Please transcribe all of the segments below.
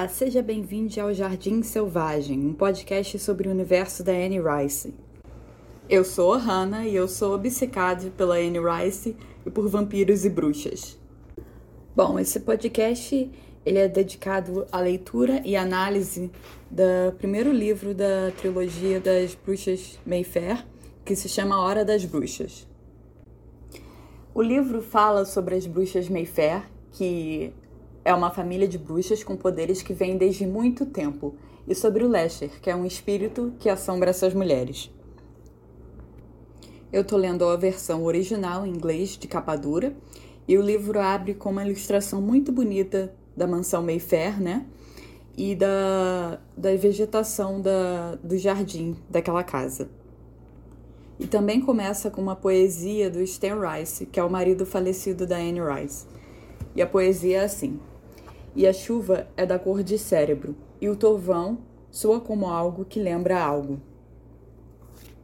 Olá, seja bem-vindo ao Jardim Selvagem, um podcast sobre o universo da Anne Rice. Eu sou a Hannah e eu sou obcecada pela Anne Rice e por vampiros e bruxas. Bom, esse podcast ele é dedicado à leitura e análise do primeiro livro da trilogia das bruxas Mayfair, que se chama Hora das Bruxas. O livro fala sobre as bruxas Mayfair, que é uma família de bruxas com poderes que vem desde muito tempo, e sobre o Lesher, que é um espírito que assombra essas mulheres. Eu tô lendo a versão original em inglês de capa dura, e o livro abre com uma ilustração muito bonita da mansão Mayfair, né? E da, da vegetação da, do jardim daquela casa. E também começa com uma poesia do Stan Rice, que é o marido falecido da Anne Rice. E a poesia é assim: e a chuva é da cor de cérebro, e o torvão soa como algo que lembra algo.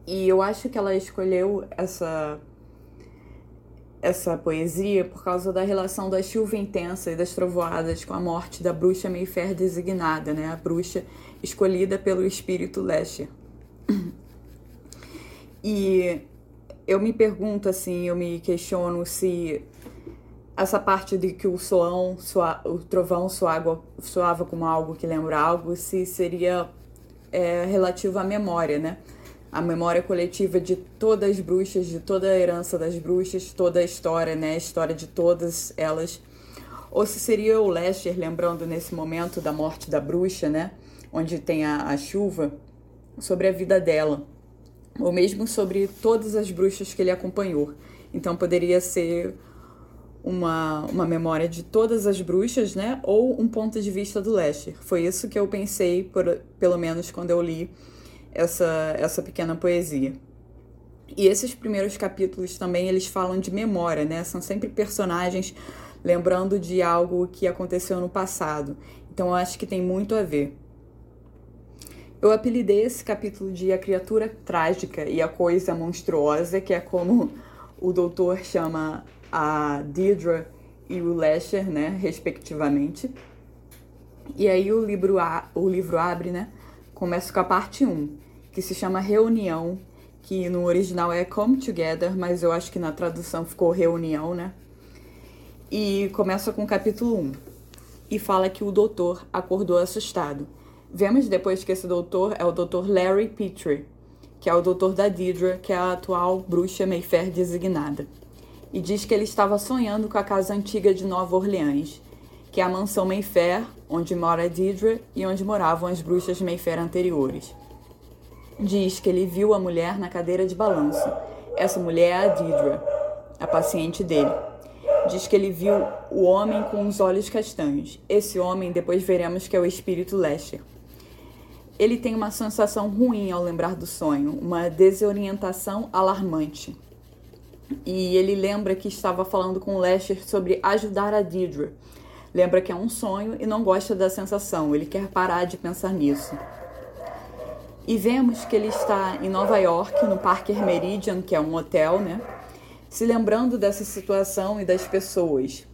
E eu acho que ela escolheu essa essa poesia por causa da relação da chuva intensa e das trovoadas com a morte da bruxa Mayfair designada, né? A bruxa escolhida pelo espírito Lesher. E eu me pergunto assim, eu me questiono se essa parte de que o soão, soa, o trovão soava, soava como algo que lembra algo, se seria é, relativo à memória, né? A memória coletiva de todas as bruxas, de toda a herança das bruxas, toda a história, né? A história de todas elas. Ou se seria o Lester lembrando nesse momento da morte da bruxa, né? Onde tem a, a chuva, sobre a vida dela. Ou mesmo sobre todas as bruxas que ele acompanhou. Então poderia ser uma, uma memória de todas as bruxas, né? Ou um ponto de vista do Lester. Foi isso que eu pensei, por, pelo menos quando eu li essa, essa pequena poesia. E esses primeiros capítulos também eles falam de memória, né? São sempre personagens lembrando de algo que aconteceu no passado. Então eu acho que tem muito a ver. Eu apelidei esse capítulo de A Criatura Trágica e a Coisa Monstruosa, que é como o doutor chama a Deirdre e o Lesher, né, respectivamente. E aí o livro, a, o livro abre, né, começa com a parte 1, que se chama Reunião, que no original é Come Together, mas eu acho que na tradução ficou Reunião, né? E começa com o capítulo 1. E fala que o doutor acordou assustado. Vemos depois que esse doutor é o doutor Larry Petrie, que é o doutor da Deirdre, que é a atual bruxa Mayfair designada e diz que ele estava sonhando com a casa antiga de Nova Orleans, que é a mansão Mayfair, onde mora Deidre e onde moravam as bruxas Mayfair anteriores. Diz que ele viu a mulher na cadeira de balanço. Essa mulher é a Deidre, a paciente dele. Diz que ele viu o homem com os olhos castanhos. Esse homem, depois veremos que é o espírito Lester. Ele tem uma sensação ruim ao lembrar do sonho, uma desorientação alarmante. E ele lembra que estava falando com Lester sobre ajudar a Deidre. Lembra que é um sonho e não gosta da sensação, ele quer parar de pensar nisso. E vemos que ele está em Nova York, no Parker Meridian, que é um hotel, né? Se lembrando dessa situação e das pessoas.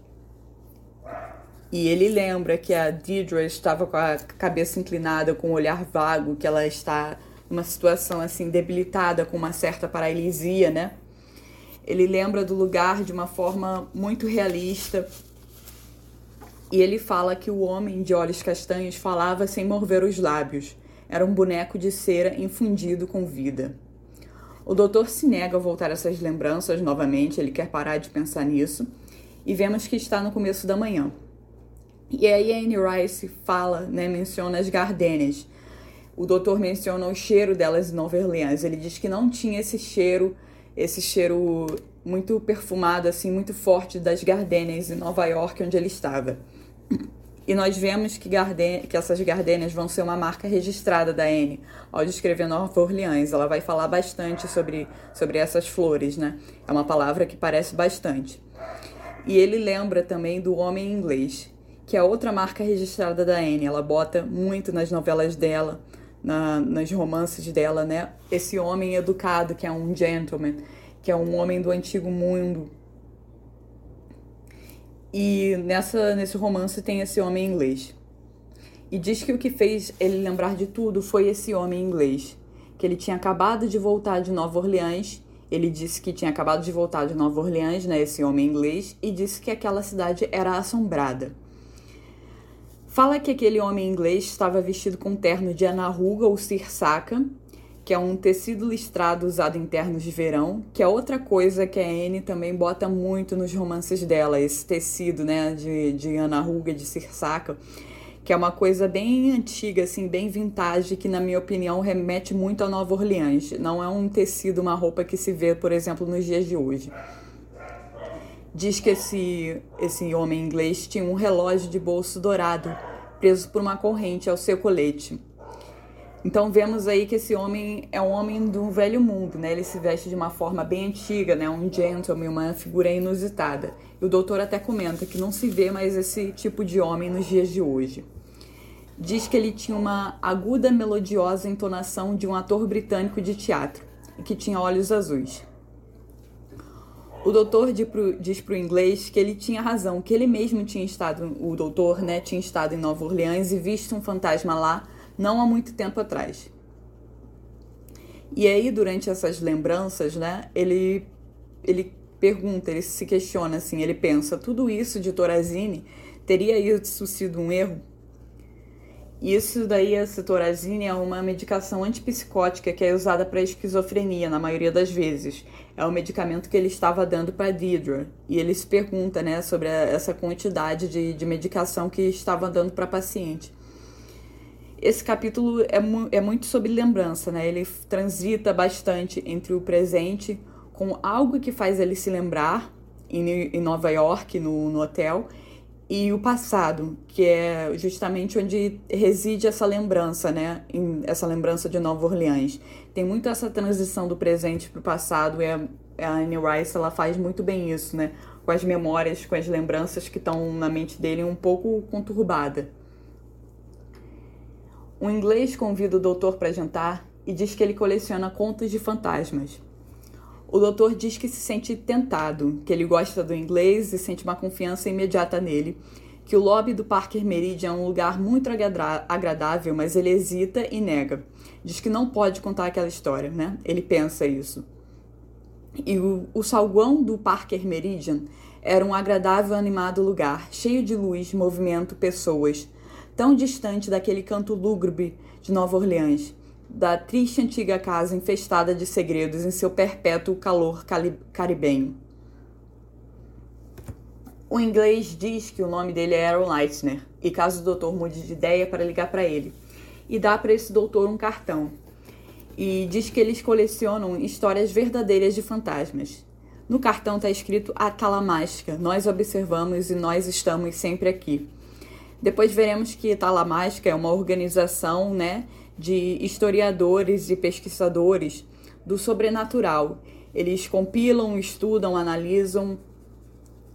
E ele lembra que a Deidre estava com a cabeça inclinada, com o um olhar vago, que ela está numa situação assim debilitada, com uma certa paralisia, né? Ele lembra do lugar de uma forma muito realista. E ele fala que o homem de olhos castanhos falava sem mover os lábios. Era um boneco de cera infundido com vida. O doutor se nega a voltar a essas lembranças novamente, ele quer parar de pensar nisso. E vemos que está no começo da manhã. E aí a Anne Rice fala, né, menciona as gardênias. O doutor menciona o cheiro delas em Nova Orleans. Ele diz que não tinha esse cheiro esse cheiro muito perfumado, assim, muito forte das gardênias em Nova York, onde ele estava. E nós vemos que, garden que essas gardênias vão ser uma marca registrada da Anne ao descrever Nova Orleans. Ela vai falar bastante sobre, sobre essas flores, né? É uma palavra que parece bastante. E ele lembra também do Homem Inglês, que é outra marca registrada da Anne. Ela bota muito nas novelas dela na, nas romances dela, né? Esse homem educado, que é um gentleman, que é um homem do antigo mundo. E nessa, nesse romance tem esse homem inglês. E diz que o que fez ele lembrar de tudo foi esse homem inglês, que ele tinha acabado de voltar de Nova Orleans. Ele disse que tinha acabado de voltar de Nova Orleans, né, esse homem inglês, e disse que aquela cidade era assombrada. Fala que aquele homem inglês estava vestido com um terno de anarruga ou cirsaka, que é um tecido listrado usado em ternos de verão, que é outra coisa que a Anne também bota muito nos romances dela, esse tecido, né, de, de anarruga, de cirsaka que é uma coisa bem antiga, assim, bem vintage, que na minha opinião remete muito a Nova Orleans. Não é um tecido, uma roupa que se vê, por exemplo, nos dias de hoje. Diz que esse, esse homem inglês tinha um relógio de bolso dourado, preso por uma corrente ao seu colete. Então vemos aí que esse homem é um homem do velho mundo, né? Ele se veste de uma forma bem antiga, né? Um gentleman, uma figura inusitada. E o doutor até comenta que não se vê mais esse tipo de homem nos dias de hoje. Diz que ele tinha uma aguda, melodiosa entonação de um ator britânico de teatro e que tinha olhos azuis. O doutor diz para o inglês que ele tinha razão, que ele mesmo tinha estado, o doutor, né, tinha estado em Nova Orleans e visto um fantasma lá não há muito tempo atrás. E aí, durante essas lembranças, né, ele, ele pergunta, ele se questiona assim, ele pensa, tudo isso de Torazine teria isso sido um erro? Isso daí, a cetorazine é uma medicação antipsicótica que é usada para esquizofrenia, na maioria das vezes. É o medicamento que ele estava dando para Deidre. E ele se pergunta né, sobre a, essa quantidade de, de medicação que estava dando para paciente esse capítulo é, mu é muito sobre lembrança, né? Ele transita bastante entre o presente com algo que faz ele se lembrar em, em Nova York, no, no hotel, e o passado, que é justamente onde reside essa lembrança, né? Essa lembrança de Nova Orleans. Tem muito essa transição do presente para o passado e a, a Anne Rice ela faz muito bem isso, né? Com as memórias, com as lembranças que estão na mente dele um pouco conturbada. Um inglês convida o doutor para jantar e diz que ele coleciona contos de fantasmas. O doutor diz que se sente tentado, que ele gosta do inglês e sente uma confiança imediata nele, que o lobby do Parker Meridian é um lugar muito agradável, mas ele hesita e nega. Diz que não pode contar aquela história, né? Ele pensa isso. E o, o salgão do Parker Meridian era um agradável, animado lugar, cheio de luz, movimento, pessoas tão distante daquele canto lúgubre de Nova Orleans, da triste antiga casa infestada de segredos em seu perpétuo calor caribenho. O inglês diz que o nome dele é Aaron Leitner, e caso o doutor mude de ideia para ligar para ele, e dá para esse doutor um cartão. E diz que eles colecionam histórias verdadeiras de fantasmas. No cartão está escrito a Talamágica, nós observamos e nós estamos sempre aqui. Depois veremos que Talamasca é uma organização né, de historiadores e pesquisadores do sobrenatural. Eles compilam, estudam, analisam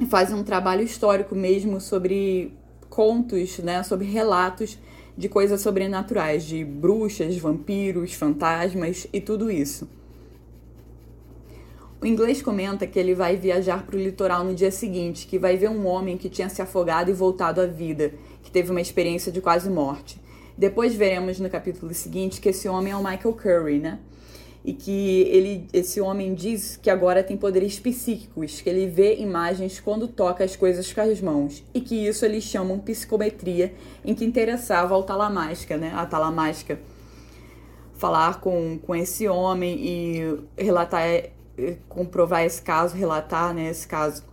fazem um trabalho histórico mesmo sobre contos, né, sobre relatos de coisas sobrenaturais, de bruxas, vampiros, fantasmas e tudo isso. O inglês comenta que ele vai viajar para o litoral no dia seguinte, que vai ver um homem que tinha se afogado e voltado à vida, que teve uma experiência de quase morte. Depois veremos no capítulo seguinte que esse homem é o Michael Curry, né? E que ele, esse homem diz que agora tem poderes psíquicos, que ele vê imagens quando toca as coisas com as mãos, e que isso eles chamam psicometria, em que interessava ao talamágica, né? A talamágica falar com, com esse homem e relatar comprovar esse caso, relatar né, esse caso.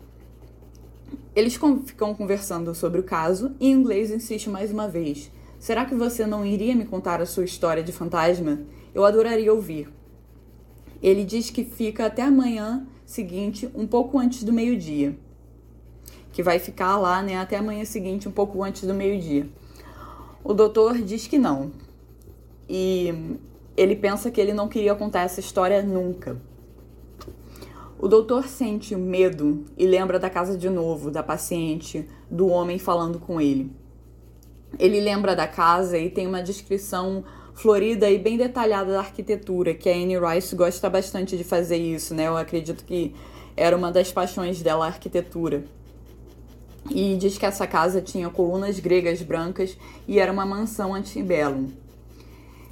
Eles ficam conversando sobre o caso e em inglês insiste mais uma vez. Será que você não iria me contar a sua história de fantasma? Eu adoraria ouvir. Ele diz que fica até amanhã seguinte, um pouco antes do meio-dia. Que vai ficar lá, né, até amanhã seguinte, um pouco antes do meio-dia. O doutor diz que não. E ele pensa que ele não queria contar essa história nunca. O doutor sente medo e lembra da casa de novo, da paciente, do homem falando com ele. Ele lembra da casa e tem uma descrição florida e bem detalhada da arquitetura, que a Anne Rice gosta bastante de fazer isso, né? Eu acredito que era uma das paixões dela a arquitetura. E diz que essa casa tinha colunas gregas brancas e era uma mansão antebellum.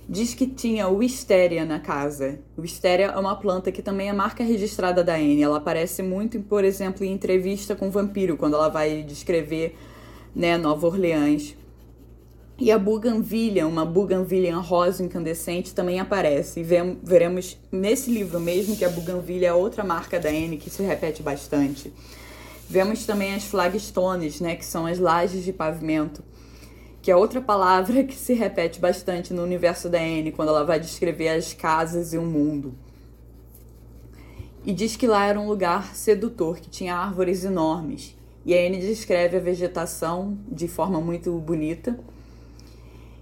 Diz que tinha Wisteria na casa. Wisteria é uma planta que também é marca registrada da Anne. Ela aparece muito, por exemplo, em entrevista com o vampiro, quando ela vai descrever né, Nova Orleans. E a buganvilha, uma buganvilha rosa incandescente, também aparece. E veremos nesse livro mesmo que a buganvilha é outra marca da Anne que se repete bastante. Vemos também as flagstones, né, que são as lajes de pavimento, que é outra palavra que se repete bastante no universo da Anne quando ela vai descrever as casas e o mundo. E diz que lá era um lugar sedutor, que tinha árvores enormes. E a Anne descreve a vegetação de forma muito bonita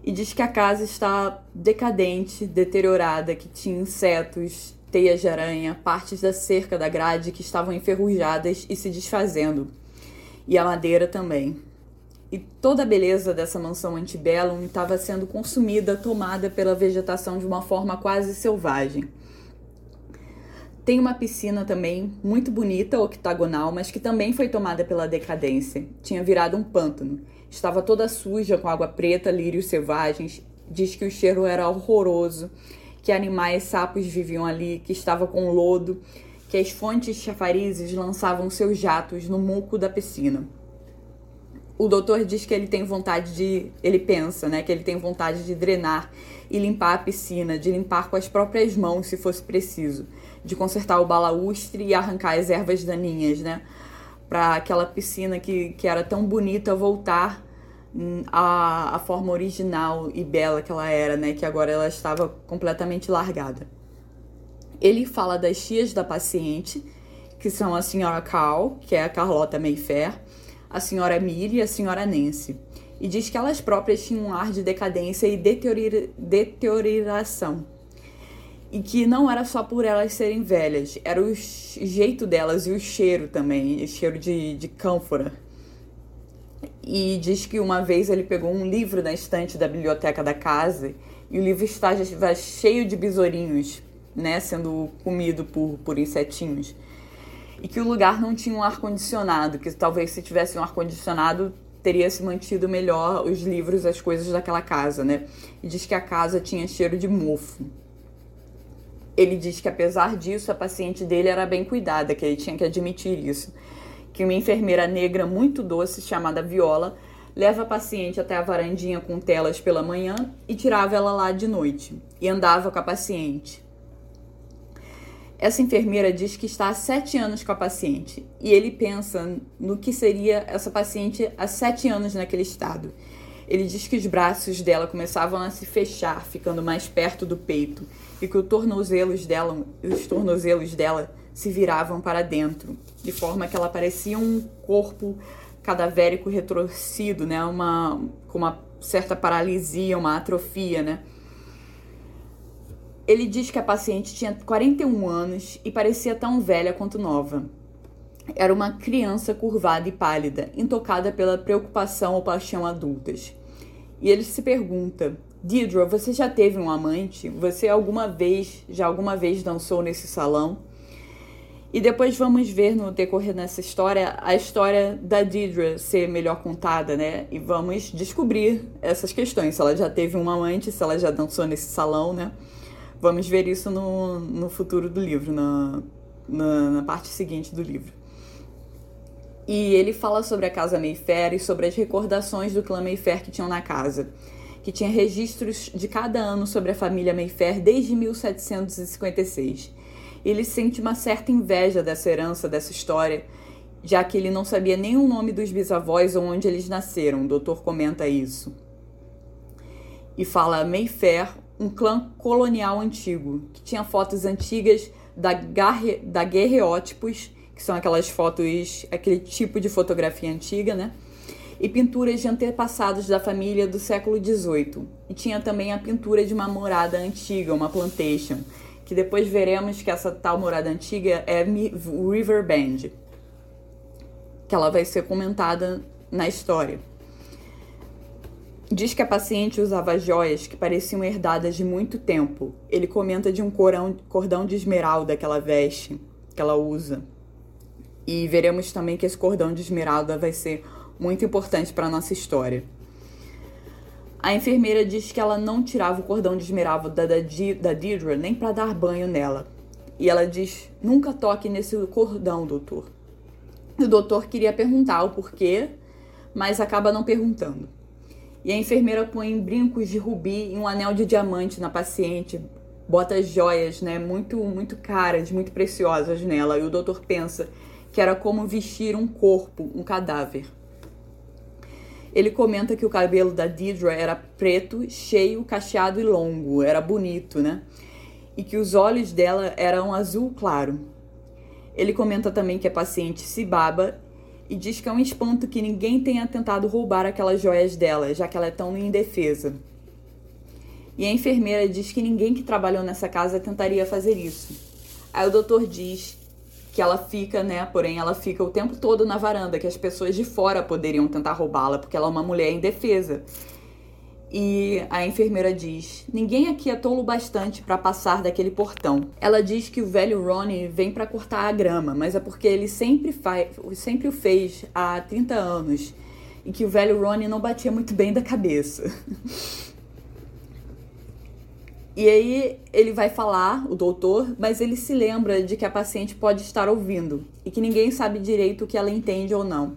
e diz que a casa está decadente, deteriorada, que tinha insetos, teias de aranha, partes da cerca da grade que estavam enferrujadas e se desfazendo, e a madeira também. E toda a beleza dessa mansão antebellum estava sendo consumida, tomada pela vegetação de uma forma quase selvagem. Tem uma piscina também, muito bonita, octagonal, mas que também foi tomada pela decadência. Tinha virado um pântano Estava toda suja com água preta, lírios selvagens. Diz que o cheiro era horroroso, que animais sapos viviam ali, que estava com lodo, que as fontes chafarizes lançavam seus jatos no muco da piscina. O doutor diz que ele tem vontade de. Ele pensa, né? Que ele tem vontade de drenar e limpar a piscina, de limpar com as próprias mãos se fosse preciso, de consertar o balaustre e arrancar as ervas daninhas, né? Para aquela piscina que, que era tão bonita voltar à, à forma original e bela que ela era, né? Que agora ela estava completamente largada. Ele fala das tias da paciente, que são a senhora Cal, que é a Carlota Mayfair, a senhora Millie e a senhora Nancy. E diz que elas próprias tinham um ar de decadência e deterioração e que não era só por elas serem velhas, era o jeito delas e o cheiro também, o cheiro de, de cânfora. E diz que uma vez ele pegou um livro na estante da biblioteca da casa e o livro estava cheio de besourinhos, né, sendo comido por, por insetinhos. E que o lugar não tinha um ar-condicionado, que talvez se tivesse um ar-condicionado teria se mantido melhor os livros, as coisas daquela casa, né? E diz que a casa tinha cheiro de mofo. Ele diz que apesar disso, a paciente dele era bem cuidada, que ele tinha que admitir isso. Que uma enfermeira negra muito doce, chamada Viola, leva a paciente até a varandinha com telas pela manhã e tirava ela lá de noite, e andava com a paciente. Essa enfermeira diz que está há sete anos com a paciente, e ele pensa no que seria essa paciente há sete anos naquele estado. Ele diz que os braços dela começavam a se fechar, ficando mais perto do peito, e que os tornozelos dela, os tornozelos dela se viravam para dentro, de forma que ela parecia um corpo cadavérico retorcido, né? Uma com uma certa paralisia, uma atrofia, né? Ele diz que a paciente tinha 41 anos e parecia tão velha quanto nova. Era uma criança curvada e pálida, intocada pela preocupação ou paixão adultas. E ele se pergunta Deirdre, você já teve um amante? Você alguma vez, já alguma vez dançou nesse salão? E depois vamos ver no decorrer dessa história a história da Deirdre ser melhor contada, né? E vamos descobrir essas questões. Se ela já teve um amante, se ela já dançou nesse salão, né? Vamos ver isso no, no futuro do livro, na, na, na parte seguinte do livro. E ele fala sobre a casa Mayfair e sobre as recordações do clã Mayfair que tinham na casa que tinha registros de cada ano sobre a família Mayfair desde 1756. Ele sente uma certa inveja dessa herança, dessa história, já que ele não sabia nem o nome dos bisavós ou onde eles nasceram. O doutor comenta isso. E fala Mayfair, um clã colonial antigo, que tinha fotos antigas da, da guerreótipos, que são aquelas fotos, aquele tipo de fotografia antiga, né? e pinturas de antepassados da família do século XVIII. E tinha também a pintura de uma morada antiga, uma plantation, que depois veremos que essa tal morada antiga é River Bend, que ela vai ser comentada na história. Diz que a paciente usava joias que pareciam herdadas de muito tempo. Ele comenta de um corão, cordão de esmeralda que ela veste, que ela usa. E veremos também que esse cordão de esmeralda vai ser muito importante para nossa história. A enfermeira diz que ela não tirava o cordão de esmeralda da, da, da Deirdre nem para dar banho nela. E ela diz: nunca toque nesse cordão, doutor. O doutor queria perguntar o porquê, mas acaba não perguntando. E a enfermeira põe brincos de rubi e um anel de diamante na paciente, bota joias, né, muito muito caras, muito preciosas nela. E o doutor pensa que era como vestir um corpo, um cadáver. Ele comenta que o cabelo da Deidre era preto, cheio, cacheado e longo, era bonito, né? E que os olhos dela eram azul claro. Ele comenta também que a paciente se baba e diz que é um espanto que ninguém tenha tentado roubar aquelas joias dela, já que ela é tão indefesa. E a enfermeira diz que ninguém que trabalhou nessa casa tentaria fazer isso. Aí o doutor diz ela fica, né? Porém, ela fica o tempo todo na varanda, que as pessoas de fora poderiam tentar roubá-la, porque ela é uma mulher indefesa. E a enfermeira diz: Ninguém aqui é tolo bastante para passar daquele portão. Ela diz que o velho Ronnie vem para cortar a grama, mas é porque ele sempre, faz, sempre o fez há 30 anos. E que o velho Ronnie não batia muito bem da cabeça. E aí ele vai falar, o doutor, mas ele se lembra de que a paciente pode estar ouvindo e que ninguém sabe direito o que ela entende ou não.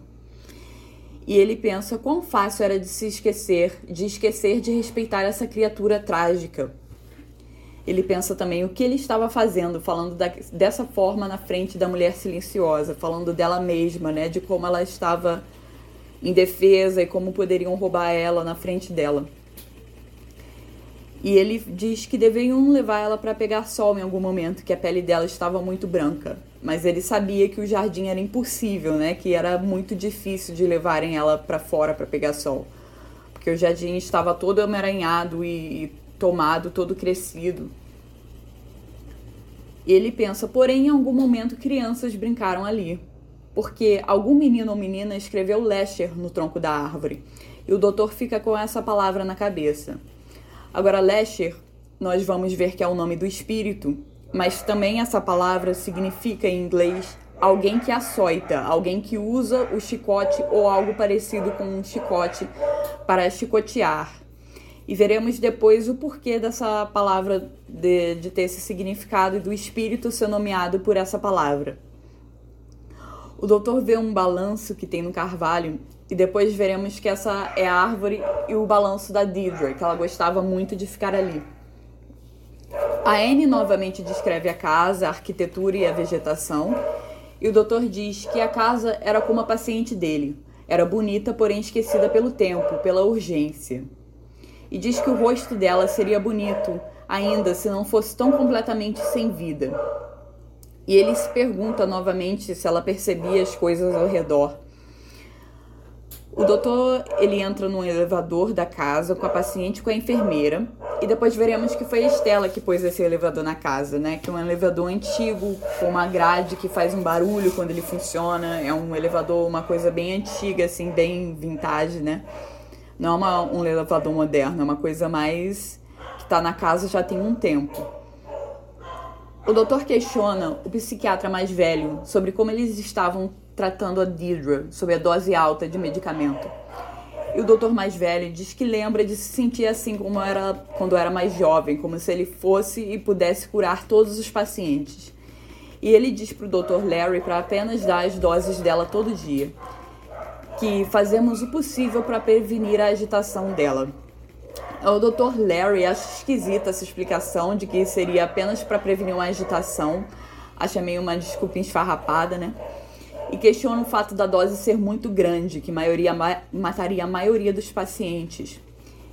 E ele pensa quão fácil era de se esquecer, de esquecer de respeitar essa criatura trágica. Ele pensa também o que ele estava fazendo, falando da, dessa forma na frente da mulher silenciosa, falando dela mesma, né, de como ela estava indefesa e como poderiam roubar ela na frente dela. E ele diz que deveriam levar ela para pegar sol em algum momento, que a pele dela estava muito branca. Mas ele sabia que o jardim era impossível, né? Que era muito difícil de levarem ela para fora para pegar sol. Porque o jardim estava todo emaranhado e, e tomado, todo crescido. Ele pensa, porém, em algum momento crianças brincaram ali. Porque algum menino ou menina escreveu Lesher no tronco da árvore. E o doutor fica com essa palavra na cabeça. Agora, Lesher, nós vamos ver que é o nome do espírito, mas também essa palavra significa em inglês alguém que açoita, alguém que usa o chicote ou algo parecido com um chicote para chicotear. E veremos depois o porquê dessa palavra de, de ter esse significado e do espírito ser nomeado por essa palavra. O doutor vê um balanço que tem no carvalho e depois veremos que essa é a árvore e o balanço da Deidre, que ela gostava muito de ficar ali. A Anne novamente descreve a casa, a arquitetura e a vegetação, e o doutor diz que a casa era como a paciente dele. Era bonita, porém esquecida pelo tempo, pela urgência. E diz que o rosto dela seria bonito ainda se não fosse tão completamente sem vida. E ele se pergunta novamente se ela percebia as coisas ao redor. O doutor, ele entra no elevador da casa com a paciente e com a enfermeira. E depois veremos que foi a Estela que pôs esse elevador na casa, né? Que é um elevador antigo, com uma grade que faz um barulho quando ele funciona. É um elevador, uma coisa bem antiga, assim, bem vintage, né? Não é uma, um elevador moderno, é uma coisa mais que tá na casa já tem um tempo. O doutor questiona o psiquiatra mais velho sobre como eles estavam tratando a Deirdre sobre a dose alta de medicamento. E o doutor mais velho diz que lembra de se sentir assim como era quando era mais jovem, como se ele fosse e pudesse curar todos os pacientes. E ele diz para o doutor Larry para apenas dar as doses dela todo dia, que fazemos o possível para prevenir a agitação dela. O doutor Larry acha esquisita essa explicação de que seria apenas para prevenir uma agitação. Acha meio uma desculpa esfarrapada, né? E questiona o fato da dose ser muito grande, que maioria ma mataria a maioria dos pacientes.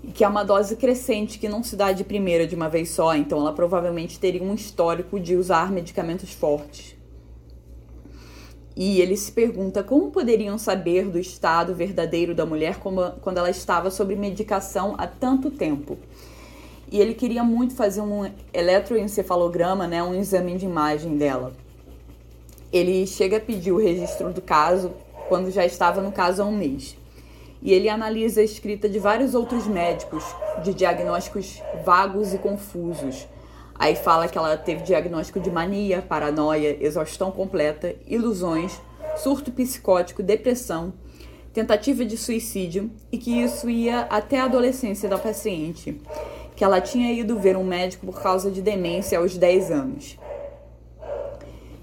E que é uma dose crescente que não se dá de primeira de uma vez só, então ela provavelmente teria um histórico de usar medicamentos fortes. E ele se pergunta como poderiam saber do estado verdadeiro da mulher quando ela estava sob medicação há tanto tempo. E ele queria muito fazer um eletroencefalograma, né, um exame de imagem dela ele chega a pedir o registro do caso quando já estava no caso há um mês. E ele analisa a escrita de vários outros médicos de diagnósticos vagos e confusos. Aí fala que ela teve diagnóstico de mania, paranoia, exaustão completa, ilusões, surto psicótico, depressão, tentativa de suicídio e que isso ia até a adolescência da paciente, que ela tinha ido ver um médico por causa de demência aos 10 anos.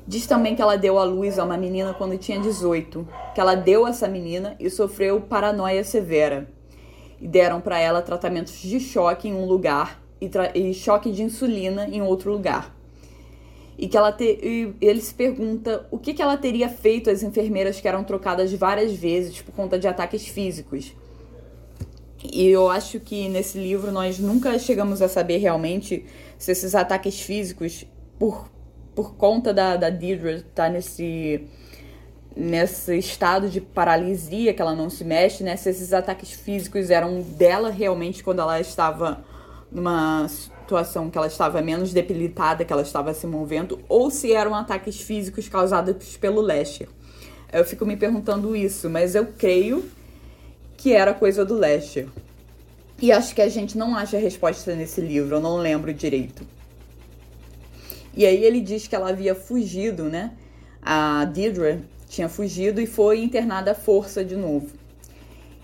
Diz também que ela deu à luz a uma menina quando tinha 18, que ela deu essa menina e sofreu paranoia severa. E deram para ela tratamentos de choque em um lugar e, e, choque de insulina em outro lugar. E que ela te, ele se pergunta o que, que ela teria feito às enfermeiras que eram trocadas várias vezes por conta de ataques físicos. E eu acho que nesse livro nós nunca chegamos a saber realmente se esses ataques físicos, por por conta da, da Deirdre estar tá nesse, nesse estado de paralisia, que ela não se mexe, né? Se esses ataques físicos eram dela realmente quando ela estava numa situação que ela estava menos debilitada, que ela estava se movendo, ou se eram ataques físicos causados pelo Lester. Eu fico me perguntando isso, mas eu creio que era coisa do Lester. E acho que a gente não acha a resposta nesse livro, eu não lembro direito. E aí ele diz que ela havia fugido, né? A Deirdre tinha fugido e foi internada à força de novo.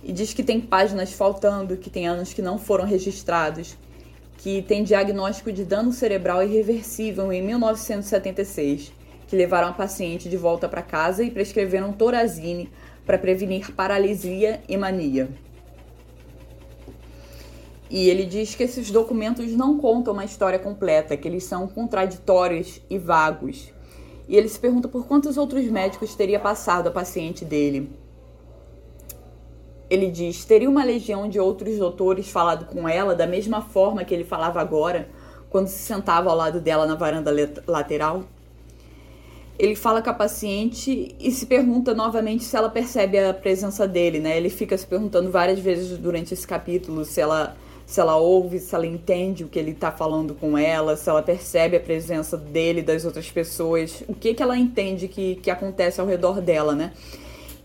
E diz que tem páginas faltando, que tem anos que não foram registrados, que tem diagnóstico de dano cerebral irreversível em 1976, que levaram a paciente de volta para casa e prescreveram Torazine para prevenir paralisia e mania. E ele diz que esses documentos não contam uma história completa, que eles são contraditórios e vagos. E ele se pergunta por quantos outros médicos teria passado a paciente dele. Ele diz: teria uma legião de outros doutores falado com ela da mesma forma que ele falava agora, quando se sentava ao lado dela na varanda lateral? Ele fala com a paciente e se pergunta novamente se ela percebe a presença dele, né? Ele fica se perguntando várias vezes durante esse capítulo se ela se ela ouve, se ela entende o que ele está falando com ela, se ela percebe a presença dele, das outras pessoas, o que, que ela entende que, que acontece ao redor dela, né?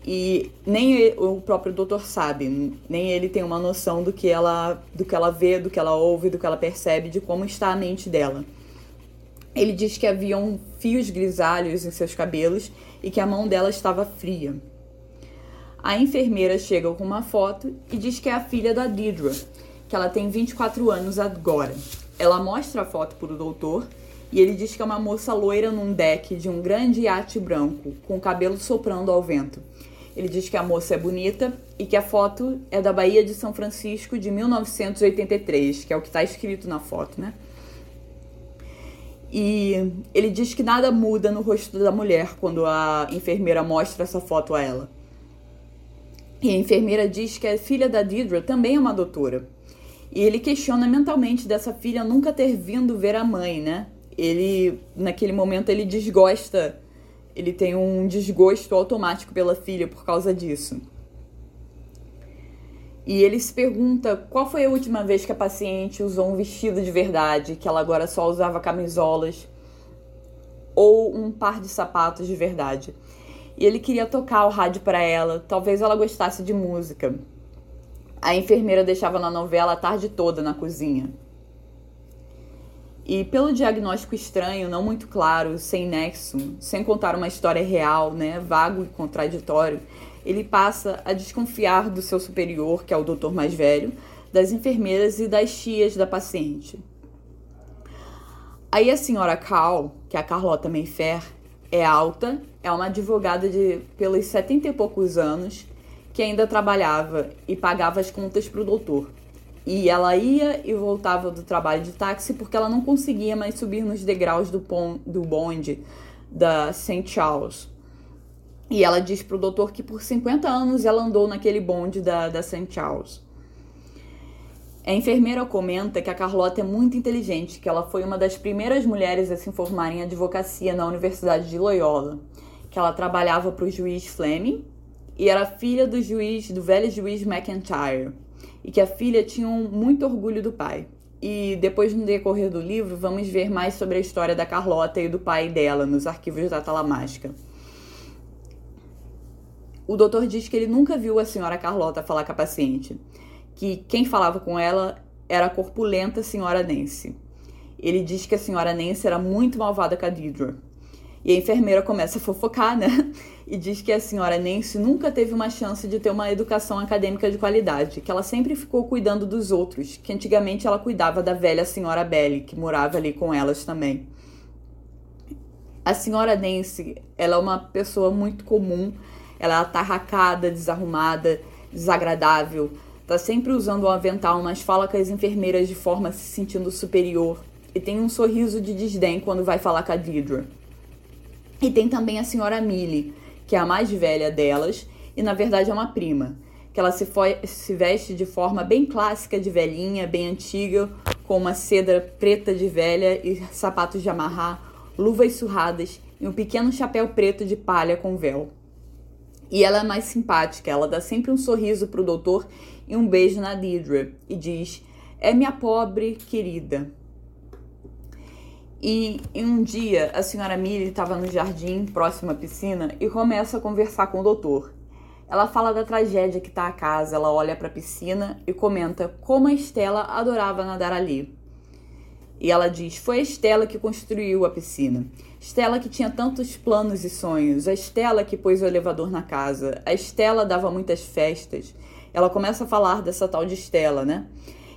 E nem o próprio doutor sabe, nem ele tem uma noção do que ela do que ela vê, do que ela ouve, do que ela percebe, de como está a mente dela. Ele diz que haviam fios grisalhos em seus cabelos e que a mão dela estava fria. A enfermeira chega com uma foto e diz que é a filha da Deidre, que ela tem 24 anos agora. Ela mostra a foto para o doutor e ele diz que é uma moça loira num deck de um grande iate branco, com o cabelo soprando ao vento. Ele diz que a moça é bonita e que a foto é da Baía de São Francisco de 1983, que é o que está escrito na foto, né? E ele diz que nada muda no rosto da mulher quando a enfermeira mostra essa foto a ela. E a enfermeira diz que a filha da Deidre também é uma doutora. E ele questiona mentalmente dessa filha nunca ter vindo ver a mãe, né? Ele, naquele momento, ele desgosta, ele tem um desgosto automático pela filha por causa disso. E ele se pergunta qual foi a última vez que a paciente usou um vestido de verdade, que ela agora só usava camisolas ou um par de sapatos de verdade. E ele queria tocar o rádio para ela, talvez ela gostasse de música. A enfermeira deixava na novela a tarde toda na cozinha. E pelo diagnóstico estranho, não muito claro, sem nexo, sem contar uma história real, né, vago e contraditório, ele passa a desconfiar do seu superior, que é o doutor mais velho, das enfermeiras e das tias da paciente. Aí a senhora Cal, que é a Carlota Mayfair, é alta, é uma advogada de pelos setenta e poucos anos, que ainda trabalhava e pagava as contas para o doutor. E ela ia e voltava do trabalho de táxi porque ela não conseguia mais subir nos degraus do, pon do bonde da St. Charles. E ela diz para o doutor que por 50 anos ela andou naquele bonde da, da St. Charles. A enfermeira comenta que a Carlota é muito inteligente, que ela foi uma das primeiras mulheres a se formar em advocacia na Universidade de Loyola, que ela trabalhava para o juiz Fleming e era filha do juiz, do velho juiz McIntyre, e que a filha tinha muito orgulho do pai. E depois, no decorrer do livro, vamos ver mais sobre a história da Carlota e do pai dela nos arquivos da Talamasca. O doutor diz que ele nunca viu a senhora Carlota falar com a paciente, que quem falava com ela era a corpulenta senhora Nancy. Ele diz que a senhora Nancy era muito malvada com a Deidre, E a enfermeira começa a fofocar, né? E diz que a senhora Nancy nunca teve uma chance de ter uma educação acadêmica de qualidade, que ela sempre ficou cuidando dos outros, que antigamente ela cuidava da velha senhora Belly, que morava ali com elas também. A senhora Nancy, ela é uma pessoa muito comum, ela é atarracada, desarrumada, desagradável, tá sempre usando um avental, mas fala com as enfermeiras de forma se sentindo superior e tem um sorriso de desdém quando vai falar com a Deidre. E tem também a senhora Millie, que é a mais velha delas e na verdade é uma prima, que ela se, foi, se veste de forma bem clássica de velhinha, bem antiga, com uma seda preta de velha e sapatos de amarrar, luvas surradas e um pequeno chapéu preto de palha com véu. E ela é mais simpática, ela dá sempre um sorriso pro doutor e um beijo na Deidre e diz: É minha pobre querida. E um dia, a senhora Millie estava no jardim, próximo à piscina, e começa a conversar com o doutor. Ela fala da tragédia que está a casa, ela olha para a piscina e comenta como a Estela adorava nadar ali. E ela diz: Foi a Estela que construiu a piscina. Estela que tinha tantos planos e sonhos. A Estela que pôs o elevador na casa. A Estela dava muitas festas. Ela começa a falar dessa tal de Estela, né?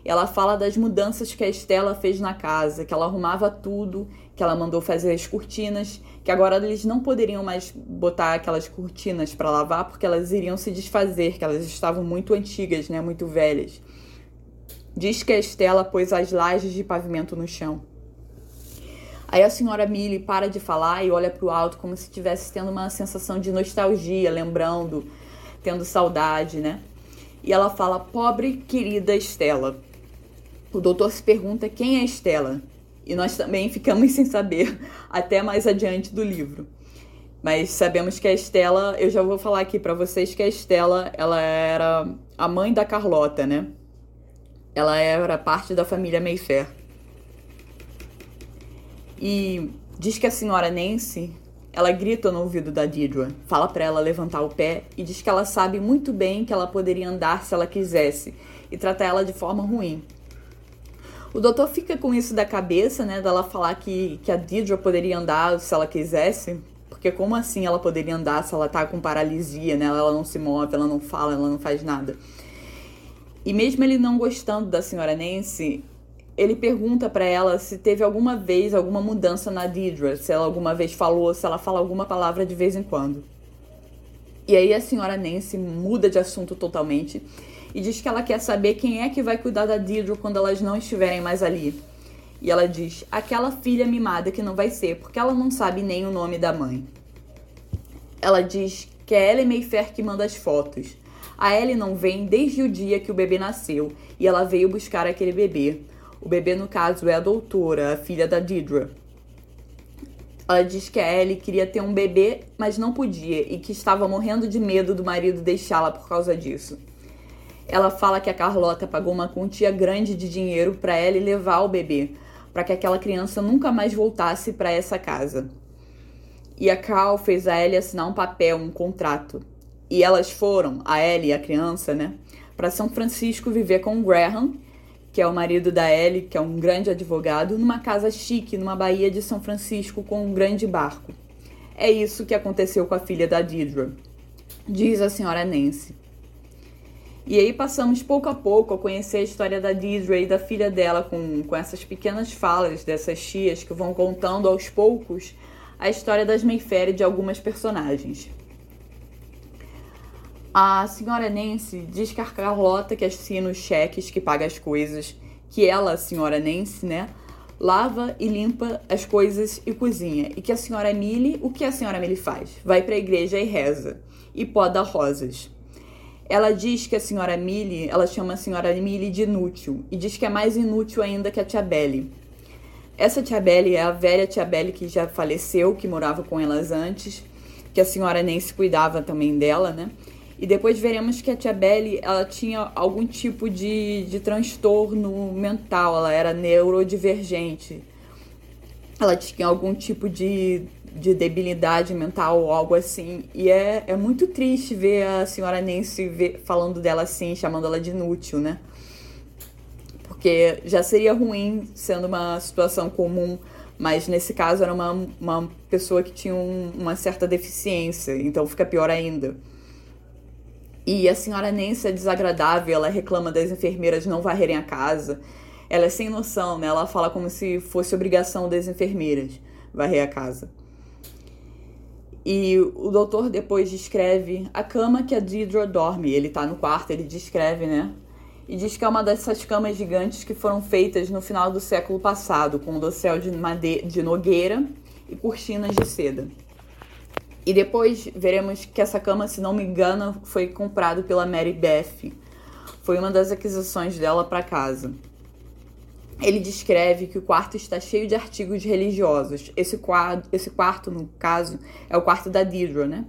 Ela fala das mudanças que a Estela fez na casa, que ela arrumava tudo, que ela mandou fazer as cortinas, que agora eles não poderiam mais botar aquelas cortinas para lavar porque elas iriam se desfazer, que elas estavam muito antigas, né, muito velhas. Diz que a Estela pôs as lajes de pavimento no chão. Aí a senhora Millie para de falar e olha para o alto como se estivesse tendo uma sensação de nostalgia, lembrando, tendo saudade, né? E ela fala: Pobre querida Estela. O doutor se pergunta quem é Estela, e nós também ficamos sem saber até mais adiante do livro. Mas sabemos que a Estela, eu já vou falar aqui para vocês que a Estela, ela era a mãe da Carlota, né? Ela era parte da família Mayfair. E diz que a senhora Nancy, ela grita no ouvido da Deirdre, fala para ela levantar o pé e diz que ela sabe muito bem que ela poderia andar se ela quisesse e tratar ela de forma ruim. O doutor fica com isso da cabeça, né? Dela falar que, que a Deidre poderia andar se ela quisesse. Porque como assim ela poderia andar se ela tá com paralisia, né? Ela não se move, ela não fala, ela não faz nada. E mesmo ele não gostando da senhora Nancy, ele pergunta para ela se teve alguma vez alguma mudança na Deidre, se ela alguma vez falou, se ela fala alguma palavra de vez em quando. E aí a senhora Nancy muda de assunto totalmente e diz que ela quer saber quem é que vai cuidar da Deirdre quando elas não estiverem mais ali. E ela diz: aquela filha mimada que não vai ser, porque ela não sabe nem o nome da mãe. Ela diz que é Ellie Mayfair que manda as fotos. A Ellie não vem desde o dia que o bebê nasceu e ela veio buscar aquele bebê. O bebê, no caso, é a doutora, a filha da Deirdre. Ela diz que a Ellie queria ter um bebê, mas não podia e que estava morrendo de medo do marido deixá-la por causa disso. Ela fala que a Carlota pagou uma quantia grande de dinheiro para ela levar o bebê, para que aquela criança nunca mais voltasse para essa casa. E a Carl fez a Ellie assinar um papel, um contrato. E elas foram, a Ellie e a criança, né, para São Francisco viver com o Graham, que é o marido da Ellie, que é um grande advogado, numa casa chique, numa baía de São Francisco com um grande barco. É isso que aconteceu com a filha da Deidre, diz a senhora Nancy. E aí passamos pouco a pouco a conhecer a história da Deidre e da filha dela com, com essas pequenas falas dessas tias que vão contando aos poucos a história das Mayfair e de algumas personagens. A senhora Nancy diz que a Carlota que assina os cheques, que paga as coisas, que ela, a senhora Nancy, né, lava e limpa as coisas e cozinha. E que a senhora Millie, o que a senhora Millie faz? Vai para a igreja e reza. E poda rosas. Ela diz que a senhora Millie, ela chama a senhora Millie de inútil e diz que é mais inútil ainda que a tia Belly. Essa tia Belly é a velha tia Belly que já faleceu, que morava com elas antes, que a senhora nem se cuidava também dela, né? E depois veremos que a tia Belly, ela tinha algum tipo de, de transtorno mental, ela era neurodivergente. Ela tinha algum tipo de de debilidade mental ou algo assim. E é, é muito triste ver a senhora Nancy ver, falando dela assim, chamando ela de inútil, né? Porque já seria ruim sendo uma situação comum Mas nesse caso era uma, uma pessoa que tinha um, uma certa deficiência, então fica pior ainda. E a senhora Nancy é desagradável, ela reclama das enfermeiras não varrerem a casa. Ela é sem noção, né? Ela fala como se fosse obrigação das enfermeiras varrer a casa. E o doutor depois descreve a cama que a Deidre dorme. Ele tá no quarto, ele descreve, né? E diz que é uma dessas camas gigantes que foram feitas no final do século passado, com dossel de, madeira, de nogueira e cortinas de seda. E depois veremos que essa cama, se não me engano, foi comprada pela Mary Beth. Foi uma das aquisições dela para casa. Ele descreve que o quarto está cheio de artigos religiosos. Esse, quadro, esse quarto, no caso, é o quarto da Deirdre, né?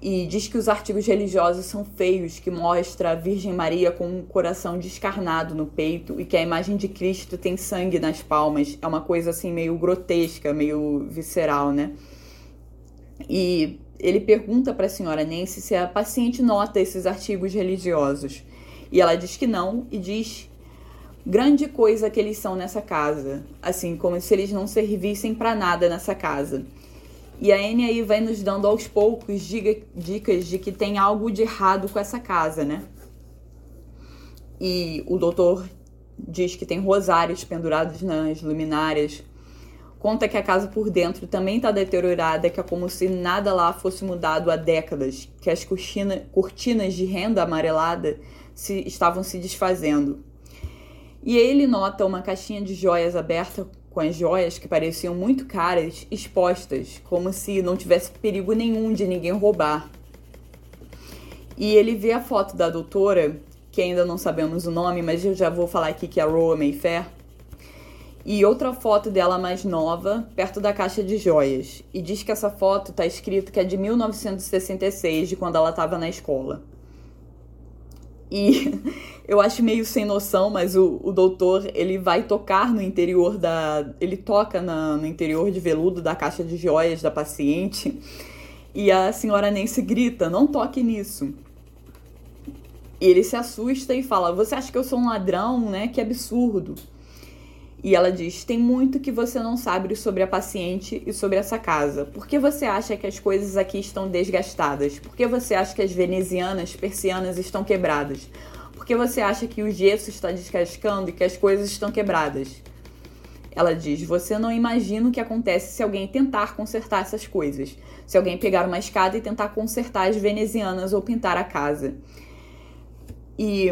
E diz que os artigos religiosos são feios, que mostra a Virgem Maria com um coração descarnado no peito e que a imagem de Cristo tem sangue nas palmas. É uma coisa assim meio grotesca, meio visceral, né? E ele pergunta para a senhora Nancy se a paciente nota esses artigos religiosos. E ela diz que não e diz grande coisa que eles são nessa casa, assim como se eles não servissem para nada nessa casa. E a Anne aí vai nos dando aos poucos dicas de que tem algo de errado com essa casa, né? E o doutor diz que tem rosários pendurados nas luminárias Conta que a casa por dentro também está deteriorada, que é como se nada lá fosse mudado há décadas, que as cortina, cortinas de renda amarelada se, estavam se desfazendo. E ele nota uma caixinha de joias aberta com as joias que pareciam muito caras expostas, como se não tivesse perigo nenhum de ninguém roubar. E ele vê a foto da doutora, que ainda não sabemos o nome, mas eu já vou falar aqui que é a Roa Mayfair, e outra foto dela mais nova, perto da caixa de joias. E diz que essa foto tá escrito que é de 1966, de quando ela estava na escola. E eu acho meio sem noção, mas o, o doutor, ele vai tocar no interior da... Ele toca na, no interior de veludo da caixa de joias da paciente. E a senhora Nancy grita, não toque nisso. E ele se assusta e fala, você acha que eu sou um ladrão, né? Que absurdo. E ela diz: Tem muito que você não sabe sobre a paciente e sobre essa casa. Por que você acha que as coisas aqui estão desgastadas? Por que você acha que as venezianas, persianas estão quebradas? Por que você acha que o gesso está descascando e que as coisas estão quebradas? Ela diz: Você não imagina o que acontece se alguém tentar consertar essas coisas. Se alguém pegar uma escada e tentar consertar as venezianas ou pintar a casa. E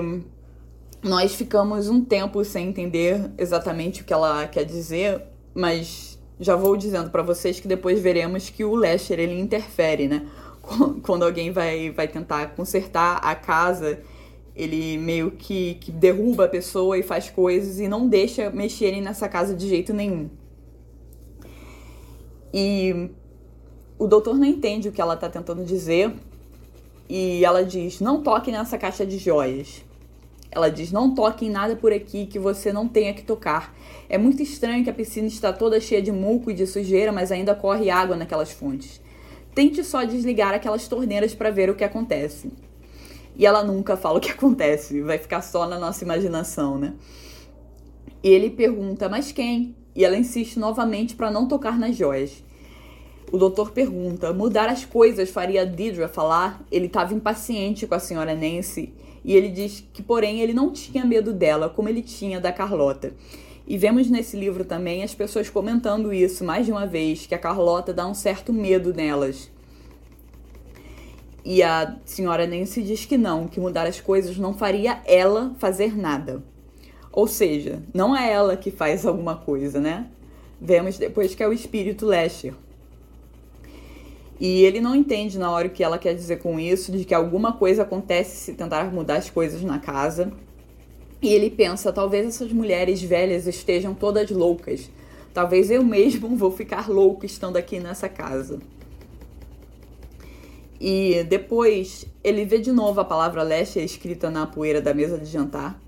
nós ficamos um tempo sem entender exatamente o que ela quer dizer, mas já vou dizendo para vocês que depois veremos que o Lasher ele interfere, né? Quando alguém vai, vai tentar consertar a casa, ele meio que, que derruba a pessoa e faz coisas e não deixa mexerem nessa casa de jeito nenhum. E o doutor não entende o que ela tá tentando dizer. E ela diz: Não toque nessa caixa de joias. Ela diz: Não toque em nada por aqui que você não tenha que tocar. É muito estranho que a piscina está toda cheia de muco e de sujeira, mas ainda corre água naquelas fontes. Tente só desligar aquelas torneiras para ver o que acontece. E ela nunca fala o que acontece, vai ficar só na nossa imaginação, né? E ele pergunta: Mas quem? E ela insiste novamente para não tocar nas joias. O doutor pergunta: Mudar as coisas faria a Deidre falar? Ele estava impaciente com a senhora Nancy e ele diz que, porém, ele não tinha medo dela como ele tinha da Carlota. E vemos nesse livro também as pessoas comentando isso mais de uma vez, que a Carlota dá um certo medo nelas. E a senhora Nancy diz que não, que mudar as coisas não faria ela fazer nada. Ou seja, não é ela que faz alguma coisa, né? Vemos depois que é o espírito Lasher. E ele não entende na hora o que ela quer dizer com isso, de que alguma coisa acontece se tentar mudar as coisas na casa. E ele pensa: talvez essas mulheres velhas estejam todas loucas. Talvez eu mesmo vou ficar louco estando aqui nessa casa. E depois ele vê de novo a palavra leste escrita na poeira da mesa de jantar.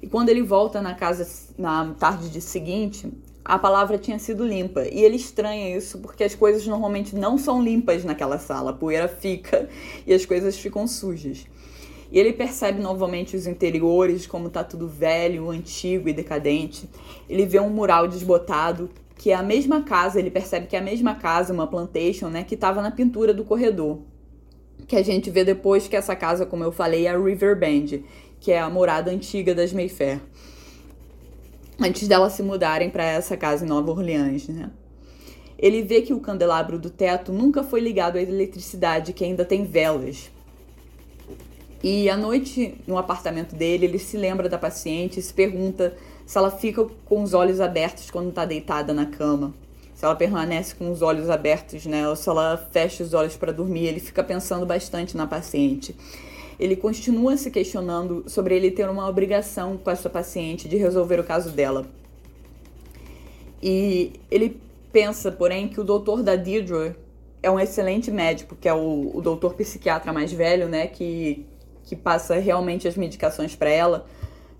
E quando ele volta na casa na tarde de seguinte, a palavra tinha sido limpa. E ele estranha isso porque as coisas normalmente não são limpas naquela sala. A poeira fica e as coisas ficam sujas. E ele percebe novamente os interiores, como tá tudo velho, antigo e decadente. Ele vê um mural desbotado que é a mesma casa, ele percebe que é a mesma casa, uma plantation, né, que estava na pintura do corredor. Que a gente vê depois que essa casa, como eu falei, é a Riverbend, que é a morada antiga das Mayfair. Antes delas se mudarem para essa casa em Nova Orleans, né? Ele vê que o candelabro do teto nunca foi ligado à eletricidade, que ainda tem velas. E à noite, no apartamento dele, ele se lembra da paciente e se pergunta se ela fica com os olhos abertos quando está deitada na cama. Se ela permanece com os olhos abertos, né? Ou se ela fecha os olhos para dormir. Ele fica pensando bastante na paciente. Ele continua se questionando sobre ele ter uma obrigação com a sua paciente de resolver o caso dela. E ele pensa, porém, que o doutor da Deirdre é um excelente médico, que é o, o doutor psiquiatra mais velho, né? Que, que passa realmente as medicações para ela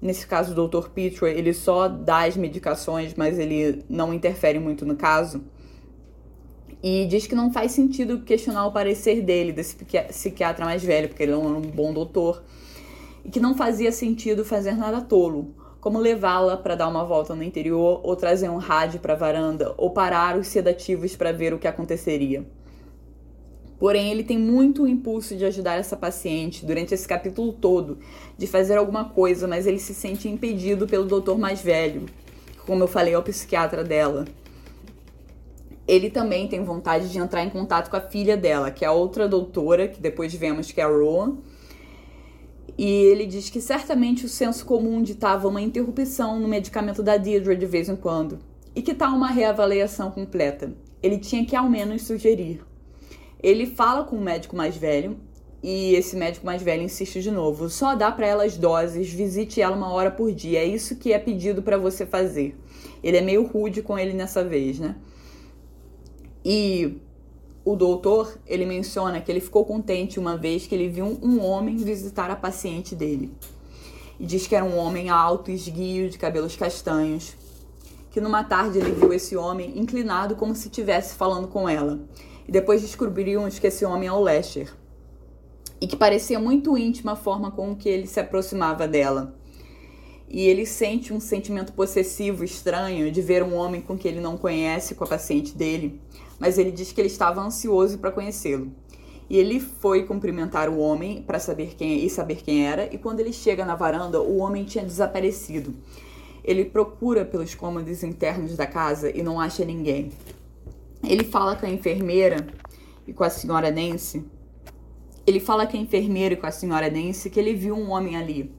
Nesse caso, o Dr. Petrie, ele só dá as medicações, mas ele não interfere muito no caso. E diz que não faz sentido questionar o parecer dele, desse psiquiatra mais velho, porque ele é um bom doutor. E que não fazia sentido fazer nada tolo, como levá-la para dar uma volta no interior, ou trazer um rádio para a varanda, ou parar os sedativos para ver o que aconteceria. Porém, ele tem muito impulso de ajudar essa paciente durante esse capítulo todo, de fazer alguma coisa, mas ele se sente impedido pelo doutor mais velho, como eu falei, é o psiquiatra dela. Ele também tem vontade de entrar em contato com a filha dela, que é a outra doutora, que depois vemos que é a Rowan. E ele diz que certamente o senso comum ditava uma interrupção no medicamento da Deirdre de vez em quando, e que tal uma reavaliação completa. Ele tinha que ao menos sugerir. Ele fala com o médico mais velho e esse médico mais velho insiste de novo: só dá para ela as doses, visite ela uma hora por dia. É isso que é pedido para você fazer. Ele é meio rude com ele nessa vez, né? E o doutor, ele menciona que ele ficou contente uma vez que ele viu um homem visitar a paciente dele. E diz que era um homem alto, esguio, de cabelos castanhos. Que numa tarde ele viu esse homem inclinado como se estivesse falando com ela e depois descobrimos que esse homem é o Lester. E que parecia muito íntima a forma com que ele se aproximava dela. E ele sente um sentimento possessivo estranho de ver um homem com que ele não conhece com a paciente dele, mas ele diz que ele estava ansioso para conhecê-lo. E ele foi cumprimentar o homem para saber quem e saber quem era, e quando ele chega na varanda, o homem tinha desaparecido. Ele procura pelos cômodos internos da casa e não acha ninguém. Ele fala com a enfermeira e com a senhora Nancy. Ele fala com a enfermeira e com a senhora Nancy que ele viu um homem ali.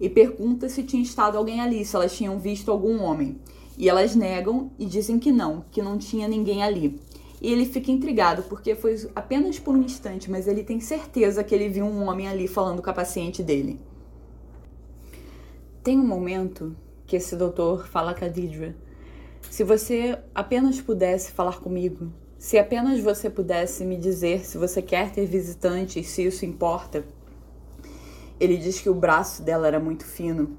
E pergunta se tinha estado alguém ali, se elas tinham visto algum homem. E elas negam e dizem que não, que não tinha ninguém ali. E ele fica intrigado porque foi apenas por um instante, mas ele tem certeza que ele viu um homem ali falando com a paciente dele. Tem um momento que esse doutor fala com a Deidre se você apenas pudesse falar comigo, se apenas você pudesse me dizer se você quer ter visitantes, se isso importa. Ele diz que o braço dela era muito fino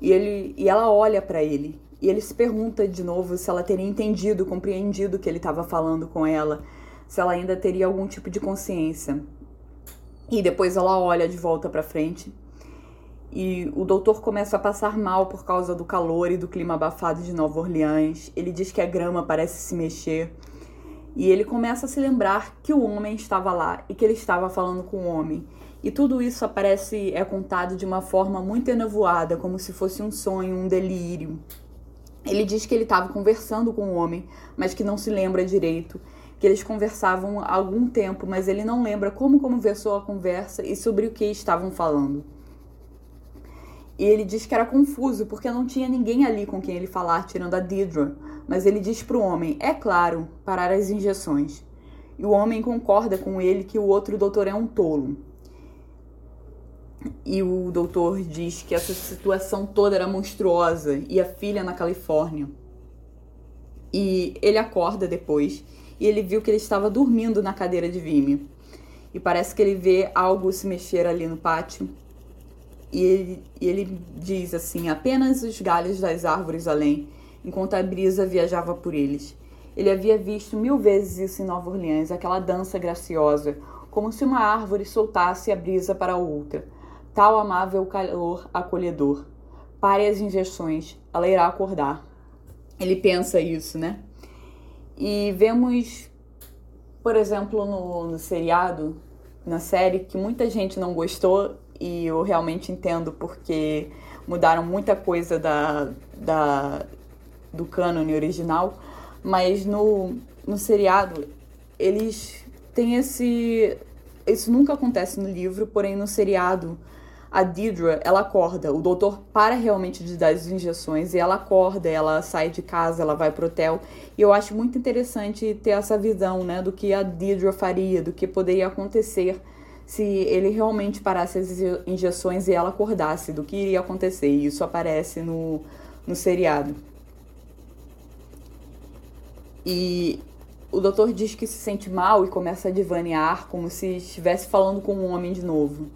e, ele, e ela olha para ele e ele se pergunta de novo se ela teria entendido, compreendido o que ele estava falando com ela, se ela ainda teria algum tipo de consciência. E depois ela olha de volta para frente e o doutor começa a passar mal por causa do calor e do clima abafado de Nova Orleans. Ele diz que a grama parece se mexer. E ele começa a se lembrar que o homem estava lá e que ele estava falando com o homem. E tudo isso aparece, é contado de uma forma muito enevoada, como se fosse um sonho, um delírio. Ele diz que ele estava conversando com o homem, mas que não se lembra direito. Que eles conversavam há algum tempo, mas ele não lembra como conversou a conversa e sobre o que estavam falando. E ele diz que era confuso porque não tinha ninguém ali com quem ele falar, tirando a Deidre. Mas ele diz para o homem: é claro, parar as injeções. E o homem concorda com ele que o outro doutor é um tolo. E o doutor diz que essa situação toda era monstruosa e a filha na Califórnia. E ele acorda depois e ele viu que ele estava dormindo na cadeira de Vime. E parece que ele vê algo se mexer ali no pátio e ele, ele diz assim: apenas os galhos das árvores além, enquanto a brisa viajava por eles. Ele havia visto mil vezes isso em Nova Orleans, aquela dança graciosa, como se uma árvore soltasse a brisa para outra. Tal amável calor acolhedor. Pare as injeções, ela irá acordar. Ele pensa isso, né? E vemos, por exemplo, no, no seriado, na série, que muita gente não gostou e eu realmente entendo porque mudaram muita coisa da, da, do cânone original, mas no, no seriado eles têm esse. Isso nunca acontece no livro, porém no seriado a Deidre, ela acorda, o doutor para realmente de dar as injeções e ela acorda, ela sai de casa, ela vai pro hotel. E eu acho muito interessante ter essa visão, né, do que a Deidre faria, do que poderia acontecer se ele realmente parasse as injeções e ela acordasse, do que iria acontecer. E isso aparece no, no seriado. E o doutor diz que se sente mal e começa a divanear como se estivesse falando com um homem de novo.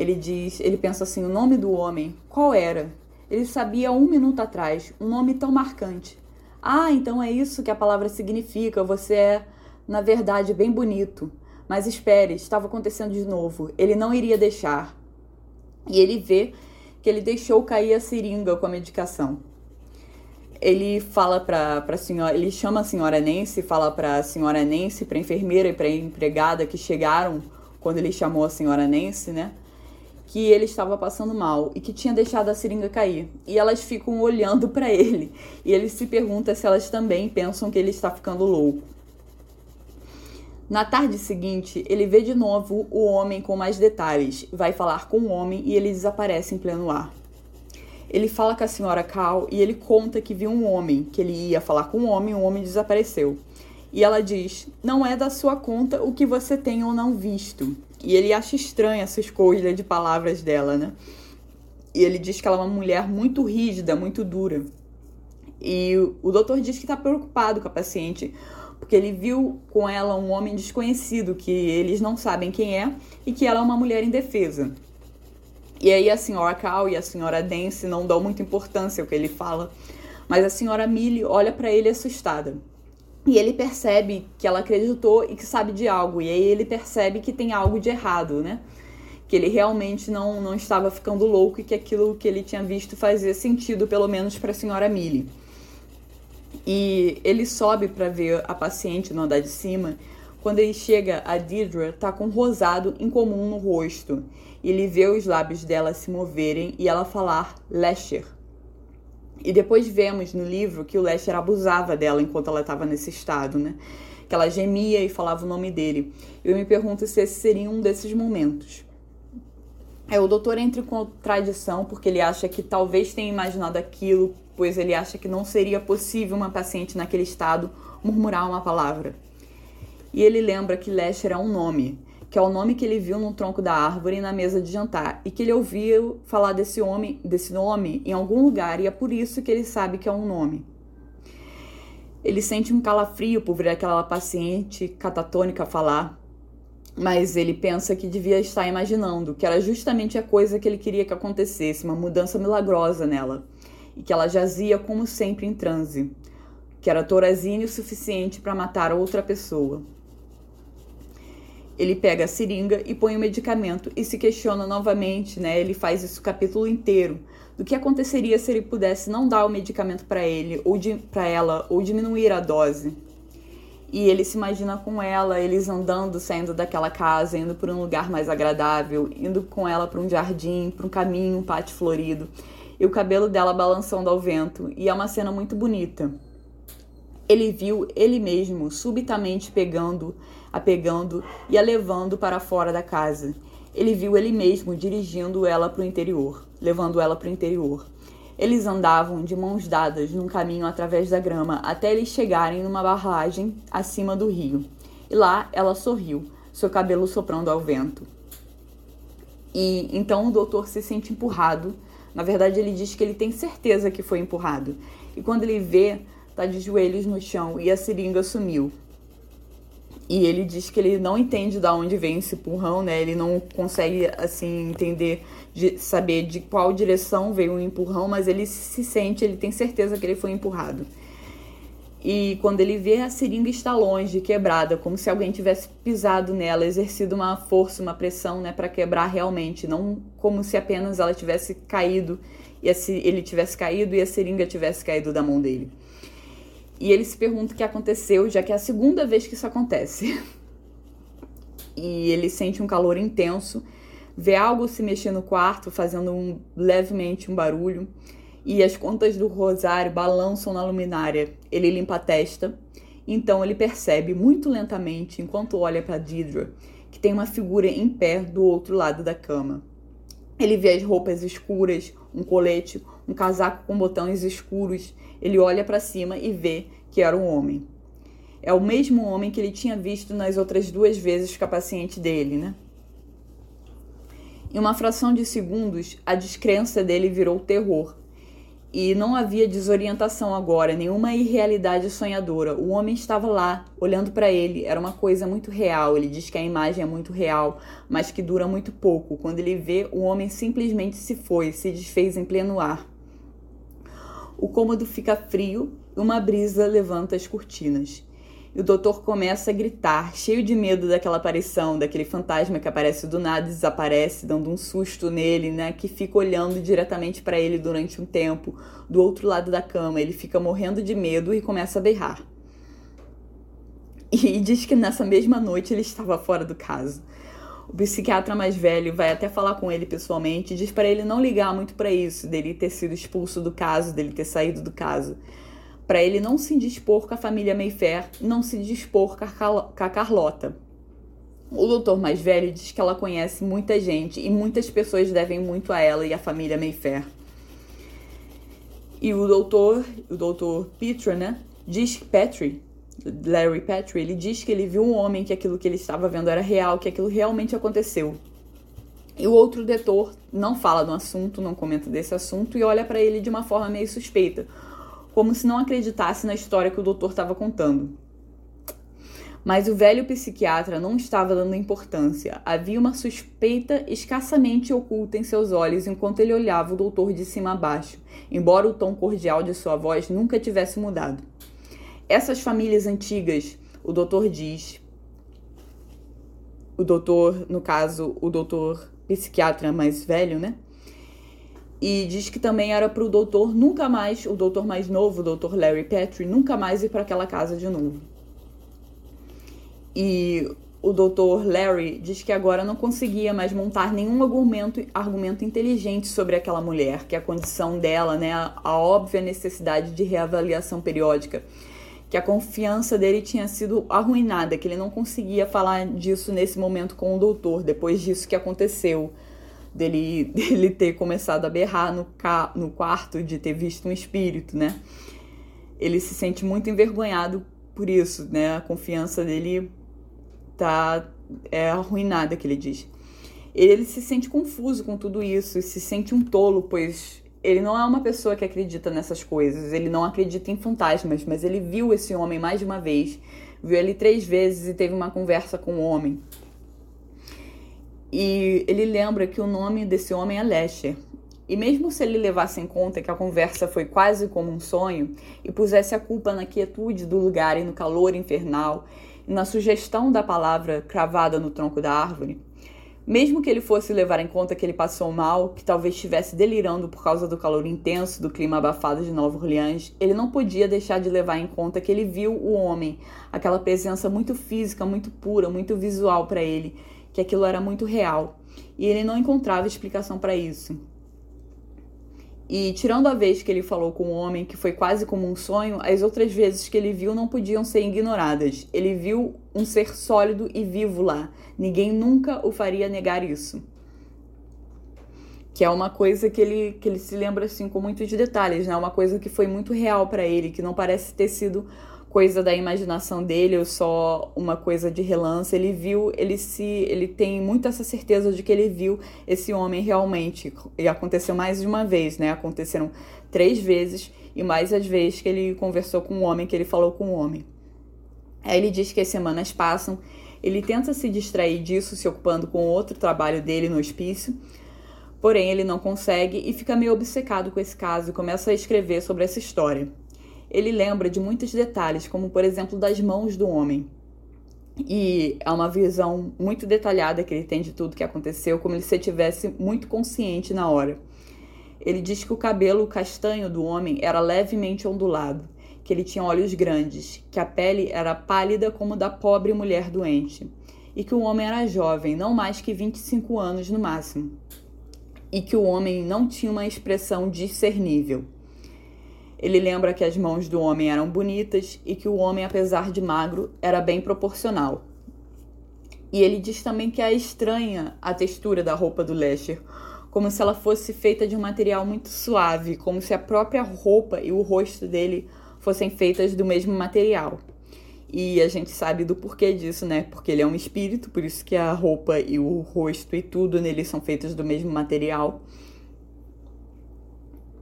Ele diz, ele pensa assim, o nome do homem, qual era? Ele sabia um minuto atrás, um nome tão marcante. Ah, então é isso que a palavra significa. Você é, na verdade, bem bonito. Mas espere, estava acontecendo de novo. Ele não iria deixar. E ele vê que ele deixou cair a seringa com a medicação. Ele fala para a senhora, ele chama a senhora Nancy, fala para a senhora Nancy, para enfermeira e para empregada que chegaram quando ele chamou a senhora Nancy, né? Que ele estava passando mal e que tinha deixado a seringa cair. E elas ficam olhando para ele. E ele se pergunta se elas também pensam que ele está ficando louco. Na tarde seguinte, ele vê de novo o homem com mais detalhes, vai falar com o homem e ele desaparece em pleno ar. Ele fala com a senhora Cal e ele conta que viu um homem, que ele ia falar com um homem e o homem desapareceu. E ela diz: Não é da sua conta o que você tem ou não visto. E ele acha estranha essa escolha de palavras dela, né? E ele diz que ela é uma mulher muito rígida, muito dura. E o doutor diz que está preocupado com a paciente, porque ele viu com ela um homem desconhecido, que eles não sabem quem é, e que ela é uma mulher indefesa. E aí a senhora Cal e a senhora Dance não dão muita importância ao que ele fala, mas a senhora Millie olha para ele assustada. E ele percebe que ela acreditou e que sabe de algo. E aí ele percebe que tem algo de errado, né? Que ele realmente não, não estava ficando louco e que aquilo que ele tinha visto fazia sentido, pelo menos para a senhora Millie. E ele sobe para ver a paciente no andar de cima. Quando ele chega, a Deidre tá com um rosado incomum no rosto. Ele vê os lábios dela se moverem e ela falar Lesher e depois vemos no livro que o Lester abusava dela enquanto ela estava nesse estado, né? Que ela gemia e falava o nome dele. Eu me pergunto se esse seria um desses momentos. É, o doutor entra em contradição porque ele acha que talvez tenha imaginado aquilo, pois ele acha que não seria possível uma paciente naquele estado murmurar uma palavra. E ele lembra que Lester é um nome, que é o nome que ele viu no tronco da árvore na mesa de jantar e que ele ouviu falar desse homem, desse nome em algum lugar e é por isso que ele sabe que é um nome. Ele sente um calafrio por ver aquela paciente catatônica falar, mas ele pensa que devia estar imaginando que era justamente a coisa que ele queria que acontecesse, uma mudança milagrosa nela, e que ela jazia como sempre em transe, que era torazine o suficiente para matar outra pessoa. Ele pega a seringa e põe o medicamento e se questiona novamente, né? Ele faz isso o capítulo inteiro do que aconteceria se ele pudesse não dar o medicamento para ele ou para ela ou diminuir a dose. E ele se imagina com ela, eles andando, saindo daquela casa, indo para um lugar mais agradável, indo com ela para um jardim, para um caminho, um pátio florido, e o cabelo dela balançando ao vento, e é uma cena muito bonita. Ele viu ele mesmo subitamente pegando a pegando e a levando para fora da casa. Ele viu ele mesmo dirigindo ela para o interior, levando ela para o interior. Eles andavam de mãos dadas num caminho através da grama até eles chegarem numa barragem acima do rio. E lá ela sorriu, seu cabelo soprando ao vento. E então o doutor se sente empurrado. Na verdade, ele diz que ele tem certeza que foi empurrado. E quando ele vê, tá de joelhos no chão e a seringa sumiu. E ele diz que ele não entende de onde vem esse empurrão, né? Ele não consegue, assim, entender, de saber de qual direção veio o empurrão, mas ele se sente, ele tem certeza que ele foi empurrado. E quando ele vê a seringa está longe, quebrada, como se alguém tivesse pisado nela, exercido uma força, uma pressão, né, para quebrar realmente, não como se apenas ela tivesse caído e ele tivesse caído e a seringa tivesse caído da mão dele. E ele se pergunta o que aconteceu, já que é a segunda vez que isso acontece. e ele sente um calor intenso, vê algo se mexer no quarto, fazendo um, levemente um barulho, e as contas do rosário balançam na luminária. Ele limpa a testa, então ele percebe muito lentamente, enquanto olha para Deidre, que tem uma figura em pé do outro lado da cama. Ele vê as roupas escuras, um colete, um casaco com botões escuros. Ele olha para cima e vê que era um homem. É o mesmo homem que ele tinha visto nas outras duas vezes com a paciente dele, né? Em uma fração de segundos, a descrença dele virou terror. E não havia desorientação agora, nenhuma irrealidade sonhadora. O homem estava lá, olhando para ele. Era uma coisa muito real. Ele diz que a imagem é muito real, mas que dura muito pouco. Quando ele vê, o homem simplesmente se foi, se desfez em pleno ar. O cômodo fica frio e uma brisa levanta as cortinas. E o doutor começa a gritar, cheio de medo daquela aparição, daquele fantasma que aparece do nada e desaparece, dando um susto nele, né? Que fica olhando diretamente para ele durante um tempo, do outro lado da cama. Ele fica morrendo de medo e começa a berrar. E diz que nessa mesma noite ele estava fora do caso. O psiquiatra mais velho vai até falar com ele pessoalmente e diz para ele não ligar muito para isso, dele ter sido expulso do caso, dele ter saído do caso para ele não se dispor com a família Mayfair, não se dispor com a Carlota. O doutor mais velho diz que ela conhece muita gente e muitas pessoas devem muito a ela e à família Mayfair. E o doutor, o doutor Petra, né, diz que Petrie, Larry Petrie, ele diz que ele viu um homem que aquilo que ele estava vendo era real, que aquilo realmente aconteceu. E o outro doutor não fala do assunto, não comenta desse assunto e olha para ele de uma forma meio suspeita, como se não acreditasse na história que o doutor estava contando. Mas o velho psiquiatra não estava dando importância. Havia uma suspeita escassamente oculta em seus olhos enquanto ele olhava o doutor de cima a baixo, embora o tom cordial de sua voz nunca tivesse mudado. Essas famílias antigas, o doutor diz, o doutor, no caso, o doutor psiquiatra mais velho, né? E diz que também era para o doutor nunca mais, o doutor mais novo, o doutor Larry Petrie, nunca mais ir para aquela casa de novo. E o doutor Larry diz que agora não conseguia mais montar nenhum argumento, argumento inteligente sobre aquela mulher, que a condição dela, né, a, a óbvia necessidade de reavaliação periódica, que a confiança dele tinha sido arruinada, que ele não conseguia falar disso nesse momento com o doutor, depois disso que aconteceu dele, dele ter começado a berrar no, ca, no quarto, de ter visto um espírito, né? Ele se sente muito envergonhado por isso, né? A confiança dele tá é arruinada, que ele diz. Ele se sente confuso com tudo isso se sente um tolo, pois ele não é uma pessoa que acredita nessas coisas, ele não acredita em fantasmas, mas ele viu esse homem mais de uma vez, viu ele três vezes e teve uma conversa com o homem. E ele lembra que o nome desse homem é Lesher. E mesmo se ele levasse em conta que a conversa foi quase como um sonho e pusesse a culpa na quietude do lugar e no calor infernal e na sugestão da palavra cravada no tronco da árvore, mesmo que ele fosse levar em conta que ele passou mal, que talvez estivesse delirando por causa do calor intenso do clima abafado de Nova Orleans, ele não podia deixar de levar em conta que ele viu o homem, aquela presença muito física, muito pura, muito visual para ele, que aquilo era muito real e ele não encontrava explicação para isso. E tirando a vez que ele falou com o homem, que foi quase como um sonho, as outras vezes que ele viu não podiam ser ignoradas. Ele viu um ser sólido e vivo lá. Ninguém nunca o faria negar isso. Que é uma coisa que ele, que ele se lembra assim com muitos detalhes, né? Uma coisa que foi muito real para ele, que não parece ter sido coisa da imaginação dele ou só uma coisa de relance. Ele viu, ele se, ele tem muita essa certeza de que ele viu esse homem realmente. E aconteceu mais de uma vez, né? Aconteceram três vezes e mais as vezes que ele conversou com o homem, que ele falou com o homem. Aí ele diz que as semanas passam, ele tenta se distrair disso, se ocupando com outro trabalho dele no hospício. Porém, ele não consegue e fica meio obcecado com esse caso e começa a escrever sobre essa história ele lembra de muitos detalhes, como por exemplo das mãos do homem. E é uma visão muito detalhada que ele tem de tudo que aconteceu, como se ele tivesse muito consciente na hora. Ele diz que o cabelo castanho do homem era levemente ondulado que ele tinha olhos grandes, que a pele era pálida como da pobre mulher doente, e que o homem era jovem, não mais que 25 anos no máximo, e que o homem não tinha uma expressão discernível. Ele lembra que as mãos do homem eram bonitas e que o homem, apesar de magro, era bem proporcional. E ele diz também que é estranha a textura da roupa do Lesher, como se ela fosse feita de um material muito suave, como se a própria roupa e o rosto dele fossem feitas do mesmo material. E a gente sabe do porquê disso, né? Porque ele é um espírito, por isso que a roupa e o rosto e tudo nele são feitos do mesmo material.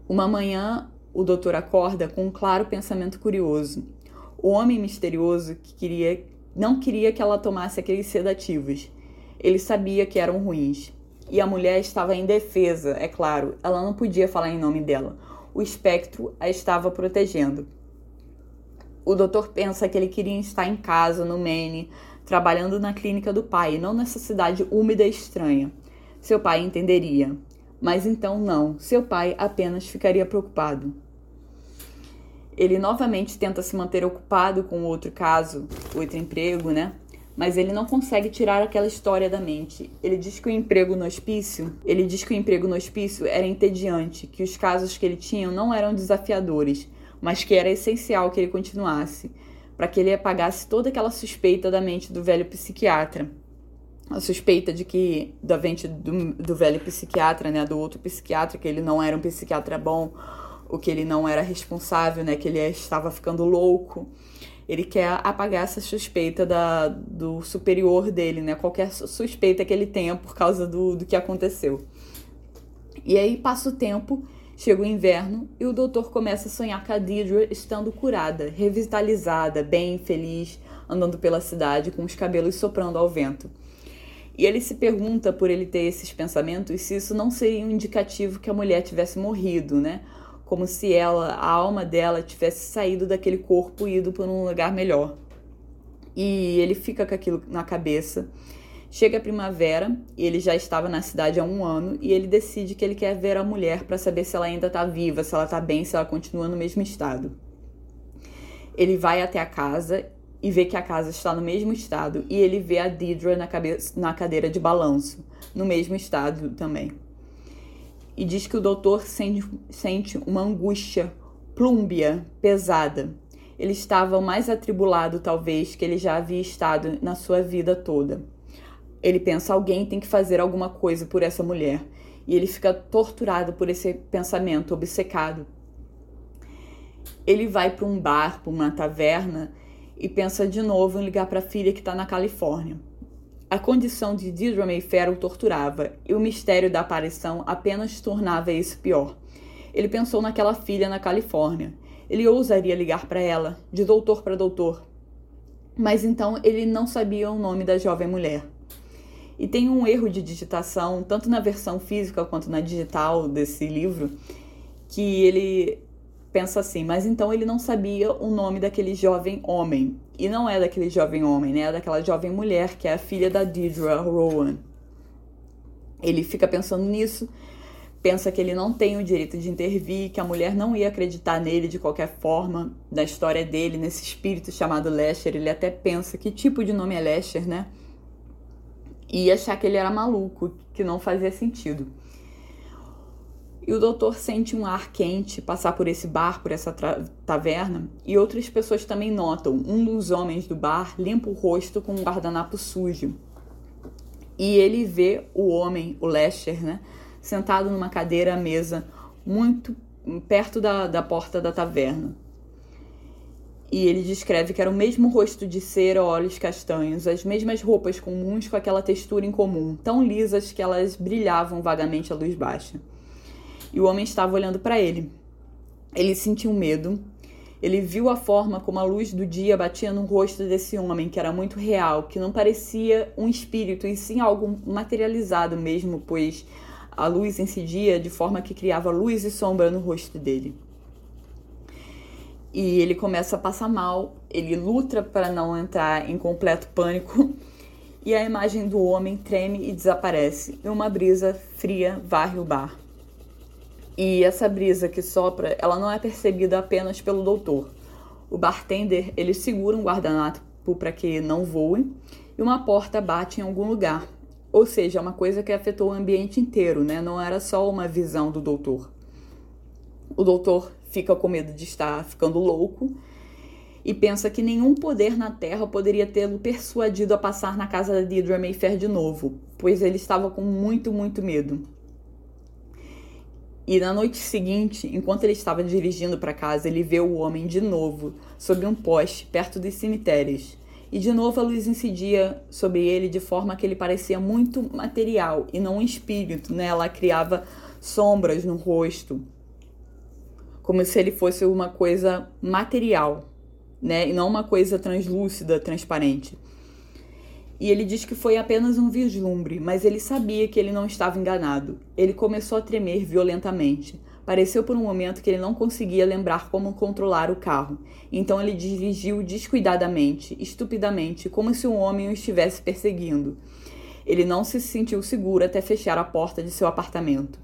Uma manhã, o doutor acorda com um claro pensamento curioso. O homem misterioso que queria, não queria que ela tomasse aqueles sedativos. Ele sabia que eram ruins. E a mulher estava indefesa, é claro, ela não podia falar em nome dela. O espectro a estava protegendo. O doutor pensa que ele queria estar em casa, no Maine, trabalhando na clínica do pai, não nessa cidade úmida e estranha. Seu pai entenderia. Mas então não, seu pai apenas ficaria preocupado. Ele novamente tenta se manter ocupado com outro caso, outro emprego, né? Mas ele não consegue tirar aquela história da mente. Ele diz que o emprego no hospício, ele diz que o emprego no hospício era entediante, que os casos que ele tinha não eram desafiadores, mas que era essencial que ele continuasse, para que ele apagasse toda aquela suspeita da mente do velho psiquiatra. A suspeita de que, da mente do, do velho psiquiatra, né, do outro psiquiatra, que ele não era um psiquiatra bom, o que ele não era responsável, né, que ele estava ficando louco. Ele quer apagar essa suspeita da, do superior dele, né, qualquer suspeita que ele tenha por causa do, do que aconteceu. E aí passa o tempo Chega o inverno e o doutor começa a sonhar com a Deidre estando curada, revitalizada, bem, feliz, andando pela cidade com os cabelos soprando ao vento. E ele se pergunta, por ele ter esses pensamentos, se isso não seria um indicativo que a mulher tivesse morrido, né? Como se ela, a alma dela, tivesse saído daquele corpo e ido para um lugar melhor. E ele fica com aquilo na cabeça Chega a primavera, ele já estava na cidade há um ano, e ele decide que ele quer ver a mulher para saber se ela ainda está viva, se ela está bem, se ela continua no mesmo estado. Ele vai até a casa e vê que a casa está no mesmo estado, e ele vê a Deidre na, cabeça, na cadeira de balanço, no mesmo estado também. E diz que o doutor sente, uma angústia plúmbia, pesada. Ele estava mais atribulado, talvez, que ele já havia estado na sua vida toda. Ele pensa: alguém tem que fazer alguma coisa por essa mulher. E ele fica torturado por esse pensamento, obcecado. Ele vai para um bar, para uma taverna e pensa de novo em ligar para a filha que está na Califórnia. A condição de Deirdre Mayfair o torturava e o mistério da aparição apenas tornava isso pior. Ele pensou naquela filha na Califórnia. Ele ousaria ligar para ela, de doutor para doutor. Mas então ele não sabia o nome da jovem mulher. E tem um erro de digitação, tanto na versão física quanto na digital desse livro, que ele pensa assim, mas então ele não sabia o nome daquele jovem homem. E não é daquele jovem homem, né? É daquela jovem mulher que é a filha da Deidre Rowan. Ele fica pensando nisso, pensa que ele não tem o direito de intervir, que a mulher não ia acreditar nele de qualquer forma, da história dele, nesse espírito chamado Lesher. Ele até pensa que tipo de nome é Lesher, né? e achar que ele era maluco, que não fazia sentido. E o doutor sente um ar quente passar por esse bar, por essa taverna, e outras pessoas também notam. Um dos homens do bar limpa o rosto com um guardanapo sujo. E ele vê o homem, o Lester, né, sentado numa cadeira à mesa, muito perto da, da porta da taverna e ele descreve que era o mesmo rosto de cera, olhos castanhos, as mesmas roupas comuns com aquela textura incomum, tão lisas que elas brilhavam vagamente à luz baixa. E o homem estava olhando para ele. Ele sentiu medo. Ele viu a forma como a luz do dia batia no rosto desse homem, que era muito real, que não parecia um espírito, e sim algo materializado mesmo, pois a luz incidia de forma que criava luz e sombra no rosto dele e ele começa a passar mal, ele luta para não entrar em completo pânico e a imagem do homem treme e desaparece e uma brisa fria varre o bar. E essa brisa que sopra, ela não é percebida apenas pelo doutor. O bartender ele segura um guardanapo para que não voe e uma porta bate em algum lugar. Ou seja, é uma coisa que afetou o ambiente inteiro, né? Não era só uma visão do doutor. O doutor fica com medo de estar ficando louco e pensa que nenhum poder na Terra poderia tê-lo persuadido a passar na casa da Deidre Mayfair de novo, pois ele estava com muito, muito medo. E na noite seguinte, enquanto ele estava dirigindo para casa, ele vê o homem de novo, sob um poste, perto dos cemitérios. E de novo a luz incidia sobre ele de forma que ele parecia muito material e não um espírito, né? Ela criava sombras no rosto, como se ele fosse uma coisa material, né? E não uma coisa translúcida, transparente. E ele diz que foi apenas um vislumbre, mas ele sabia que ele não estava enganado. Ele começou a tremer violentamente. Pareceu por um momento que ele não conseguia lembrar como controlar o carro. Então ele dirigiu descuidadamente, estupidamente, como se um homem o estivesse perseguindo. Ele não se sentiu seguro até fechar a porta de seu apartamento.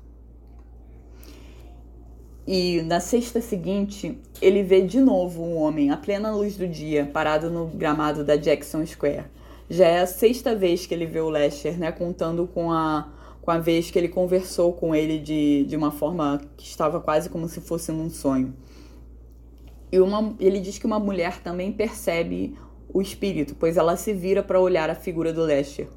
E na sexta seguinte, ele vê de novo um homem, à plena luz do dia, parado no gramado da Jackson Square. Já é a sexta vez que ele vê o Lester, né? Contando com a, com a vez que ele conversou com ele de, de uma forma que estava quase como se fosse um sonho. E uma, ele diz que uma mulher também percebe o espírito, pois ela se vira para olhar a figura do Lester.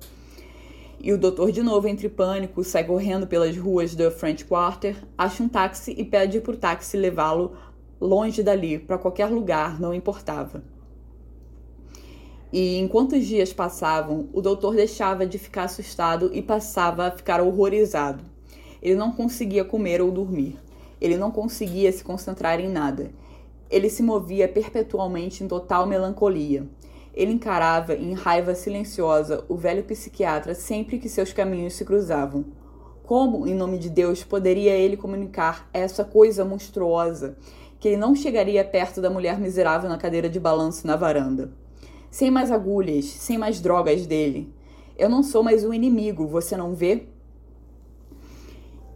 E o doutor, de novo, entre pânico, sai correndo pelas ruas do French Quarter, acha um táxi e pede para o táxi levá-lo longe dali, para qualquer lugar, não importava. E enquanto os dias passavam, o doutor deixava de ficar assustado e passava a ficar horrorizado. Ele não conseguia comer ou dormir. Ele não conseguia se concentrar em nada. Ele se movia perpetualmente em total melancolia. Ele encarava em raiva silenciosa o velho psiquiatra sempre que seus caminhos se cruzavam. Como, em nome de Deus, poderia ele comunicar essa coisa monstruosa que ele não chegaria perto da mulher miserável na cadeira de balanço na varanda? Sem mais agulhas, sem mais drogas dele. Eu não sou mais um inimigo, você não vê?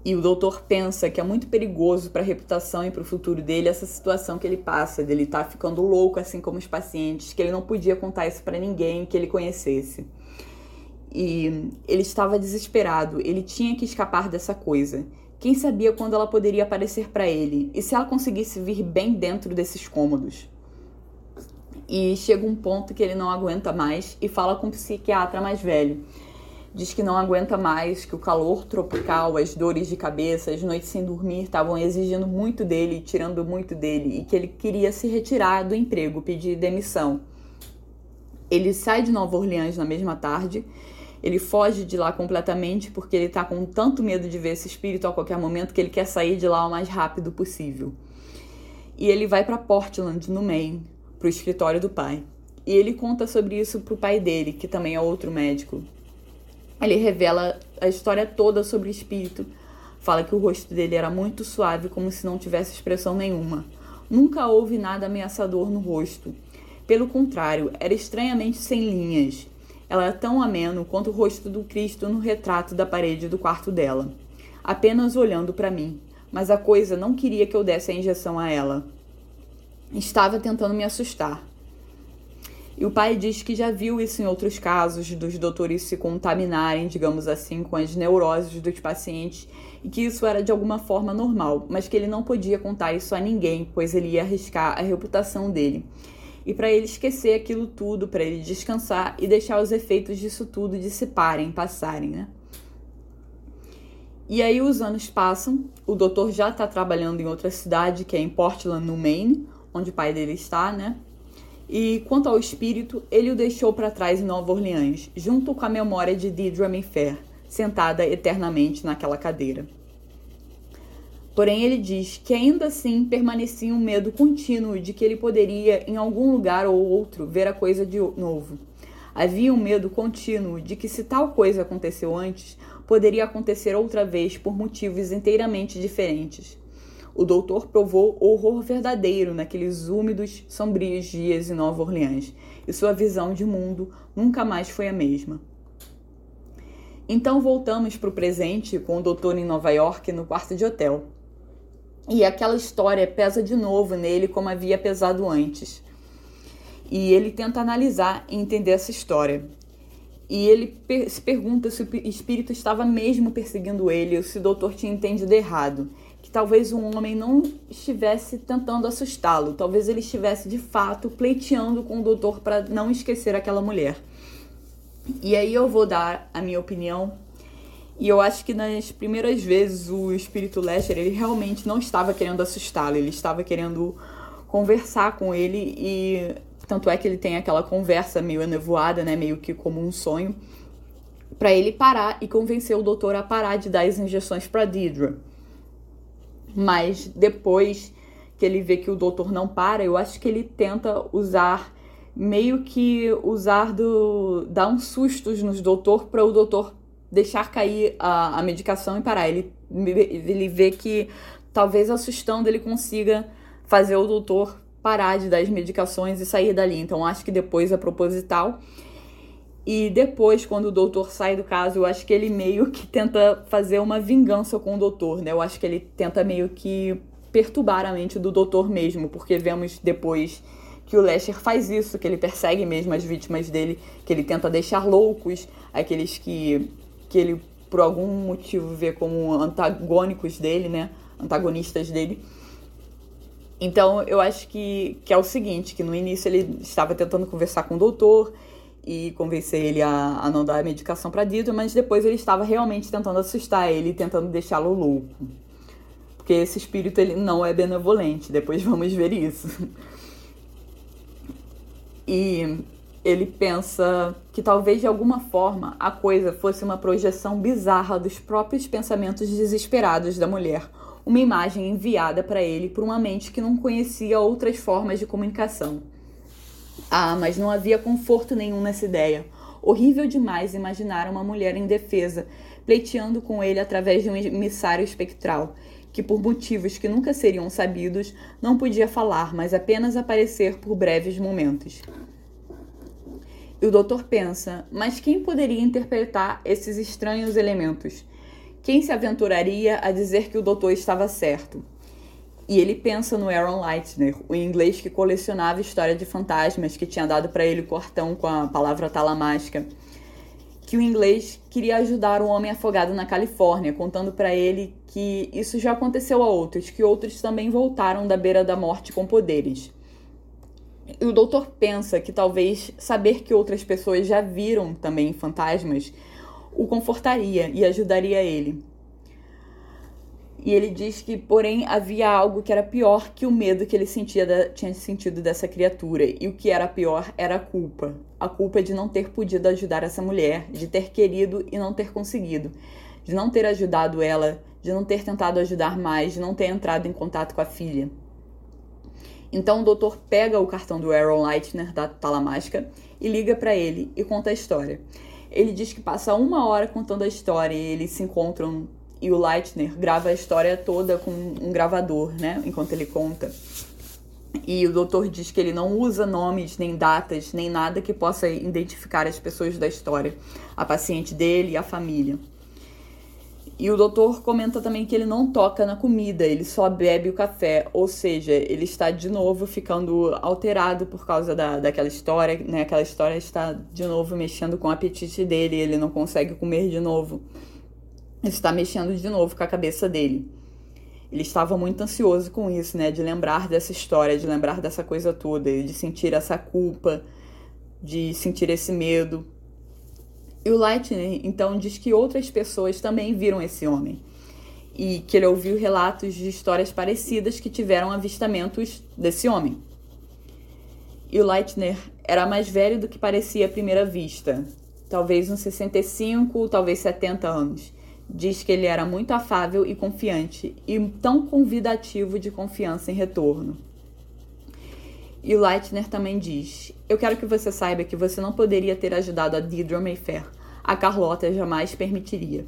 E o doutor pensa que é muito perigoso para a reputação e para o futuro dele essa situação que ele passa, dele estar tá ficando louco assim como os pacientes, que ele não podia contar isso para ninguém que ele conhecesse. E ele estava desesperado, ele tinha que escapar dessa coisa. Quem sabia quando ela poderia aparecer para ele? E se ela conseguisse vir bem dentro desses cômodos? E chega um ponto que ele não aguenta mais e fala com o psiquiatra mais velho. Diz que não aguenta mais, que o calor tropical, as dores de cabeça, as noites sem dormir estavam exigindo muito dele, tirando muito dele, e que ele queria se retirar do emprego, pedir demissão. Ele sai de Nova Orleans na mesma tarde, ele foge de lá completamente porque ele está com tanto medo de ver esse espírito a qualquer momento que ele quer sair de lá o mais rápido possível. E ele vai para Portland, no Maine, para o escritório do pai. E ele conta sobre isso para o pai dele, que também é outro médico. Ele revela a história toda sobre o espírito. Fala que o rosto dele era muito suave, como se não tivesse expressão nenhuma. Nunca houve nada ameaçador no rosto. Pelo contrário, era estranhamente sem linhas. Ela era tão ameno quanto o rosto do Cristo no retrato da parede do quarto dela, apenas olhando para mim. Mas a coisa não queria que eu desse a injeção a ela estava tentando me assustar. E o pai diz que já viu isso em outros casos, dos doutores se contaminarem, digamos assim, com as neuroses dos pacientes e que isso era de alguma forma normal, mas que ele não podia contar isso a ninguém, pois ele ia arriscar a reputação dele. E para ele esquecer aquilo tudo, para ele descansar e deixar os efeitos disso tudo dissiparem, passarem, né? E aí os anos passam, o doutor já está trabalhando em outra cidade, que é em Portland, no Maine, onde o pai dele está, né? E quanto ao espírito, ele o deixou para trás em Nova Orleans, junto com a memória de Deidre Mayfair, sentada eternamente naquela cadeira. Porém, ele diz que ainda assim permanecia um medo contínuo de que ele poderia, em algum lugar ou outro, ver a coisa de novo. Havia um medo contínuo de que, se tal coisa aconteceu antes, poderia acontecer outra vez por motivos inteiramente diferentes. O doutor provou horror verdadeiro naqueles úmidos, sombrios dias em Nova Orleans, e sua visão de mundo nunca mais foi a mesma. Então voltamos para o presente com o doutor em Nova York no quarto de hotel. E aquela história pesa de novo nele como havia pesado antes. E ele tenta analisar e entender essa história. E ele se pergunta se o espírito estava mesmo perseguindo ele ou se o doutor tinha entendido errado. Talvez um homem não estivesse tentando assustá-lo, talvez ele estivesse de fato pleiteando com o doutor para não esquecer aquela mulher. E aí eu vou dar a minha opinião. E eu acho que nas primeiras vezes o espírito Lester, ele realmente não estava querendo assustá-lo, ele estava querendo conversar com ele e tanto é que ele tem aquela conversa meio enevoada, né, meio que como um sonho, para ele parar e convencer o doutor a parar de dar as injeções para Deidre. Mas depois que ele vê que o doutor não para, eu acho que ele tenta usar meio que usar do dar uns sustos nos doutor para o doutor deixar cair a, a medicação e parar. Ele, ele vê que talvez assustando ele consiga fazer o doutor parar de dar as medicações e sair dali. Então acho que depois é proposital. E depois, quando o doutor sai do caso, eu acho que ele meio que tenta fazer uma vingança com o doutor, né? Eu acho que ele tenta meio que perturbar a mente do doutor mesmo, porque vemos depois que o Lester faz isso, que ele persegue mesmo as vítimas dele, que ele tenta deixar loucos aqueles que, que ele por algum motivo vê como antagônicos dele, né? Antagonistas dele. Então eu acho que, que é o seguinte, que no início ele estava tentando conversar com o doutor e convencer ele a, a não dar a medicação para Dito, mas depois ele estava realmente tentando assustar ele, tentando deixá-lo louco. Porque esse espírito ele não é benevolente, depois vamos ver isso. E ele pensa que talvez de alguma forma a coisa fosse uma projeção bizarra dos próprios pensamentos desesperados da mulher, uma imagem enviada para ele por uma mente que não conhecia outras formas de comunicação. Ah, mas não havia conforto nenhum nessa ideia. Horrível demais imaginar uma mulher indefesa pleiteando com ele através de um emissário espectral, que por motivos que nunca seriam sabidos não podia falar, mas apenas aparecer por breves momentos. E o doutor pensa: mas quem poderia interpretar esses estranhos elementos? Quem se aventuraria a dizer que o doutor estava certo? E ele pensa no Aaron Leitner, o inglês que colecionava história de fantasmas, que tinha dado para ele o cortão com a palavra talamágica. Que o inglês queria ajudar um homem afogado na Califórnia, contando para ele que isso já aconteceu a outros, que outros também voltaram da beira da morte com poderes. E o doutor pensa que talvez saber que outras pessoas já viram também fantasmas o confortaria e ajudaria ele. E ele diz que, porém, havia algo que era pior que o medo que ele sentia da, tinha sentido dessa criatura. E o que era pior era a culpa. A culpa de não ter podido ajudar essa mulher, de ter querido e não ter conseguido, de não ter ajudado ela, de não ter tentado ajudar mais, de não ter entrado em contato com a filha. Então o doutor pega o cartão do Aaron Leitner da Talamasca e liga para ele e conta a história. Ele diz que passa uma hora contando a história e eles se encontram e o Leitner grava a história toda com um gravador, né? Enquanto ele conta. E o doutor diz que ele não usa nomes, nem datas, nem nada que possa identificar as pessoas da história, a paciente dele e a família. E o doutor comenta também que ele não toca na comida, ele só bebe o café, ou seja, ele está de novo ficando alterado por causa da, daquela história, né? Aquela história está de novo mexendo com o apetite dele, ele não consegue comer de novo. Está mexendo de novo com a cabeça dele. Ele estava muito ansioso com isso, né? De lembrar dessa história, de lembrar dessa coisa toda, de sentir essa culpa, de sentir esse medo. E o Lightning então diz que outras pessoas também viram esse homem e que ele ouviu relatos de histórias parecidas que tiveram avistamentos desse homem. E o Leitner era mais velho do que parecia à primeira vista, talvez uns 65, talvez 70 anos. Diz que ele era muito afável e confiante e tão convidativo de confiança em retorno. E o Leitner também diz: Eu quero que você saiba que você não poderia ter ajudado a Deidre Mayfair. A Carlota jamais permitiria.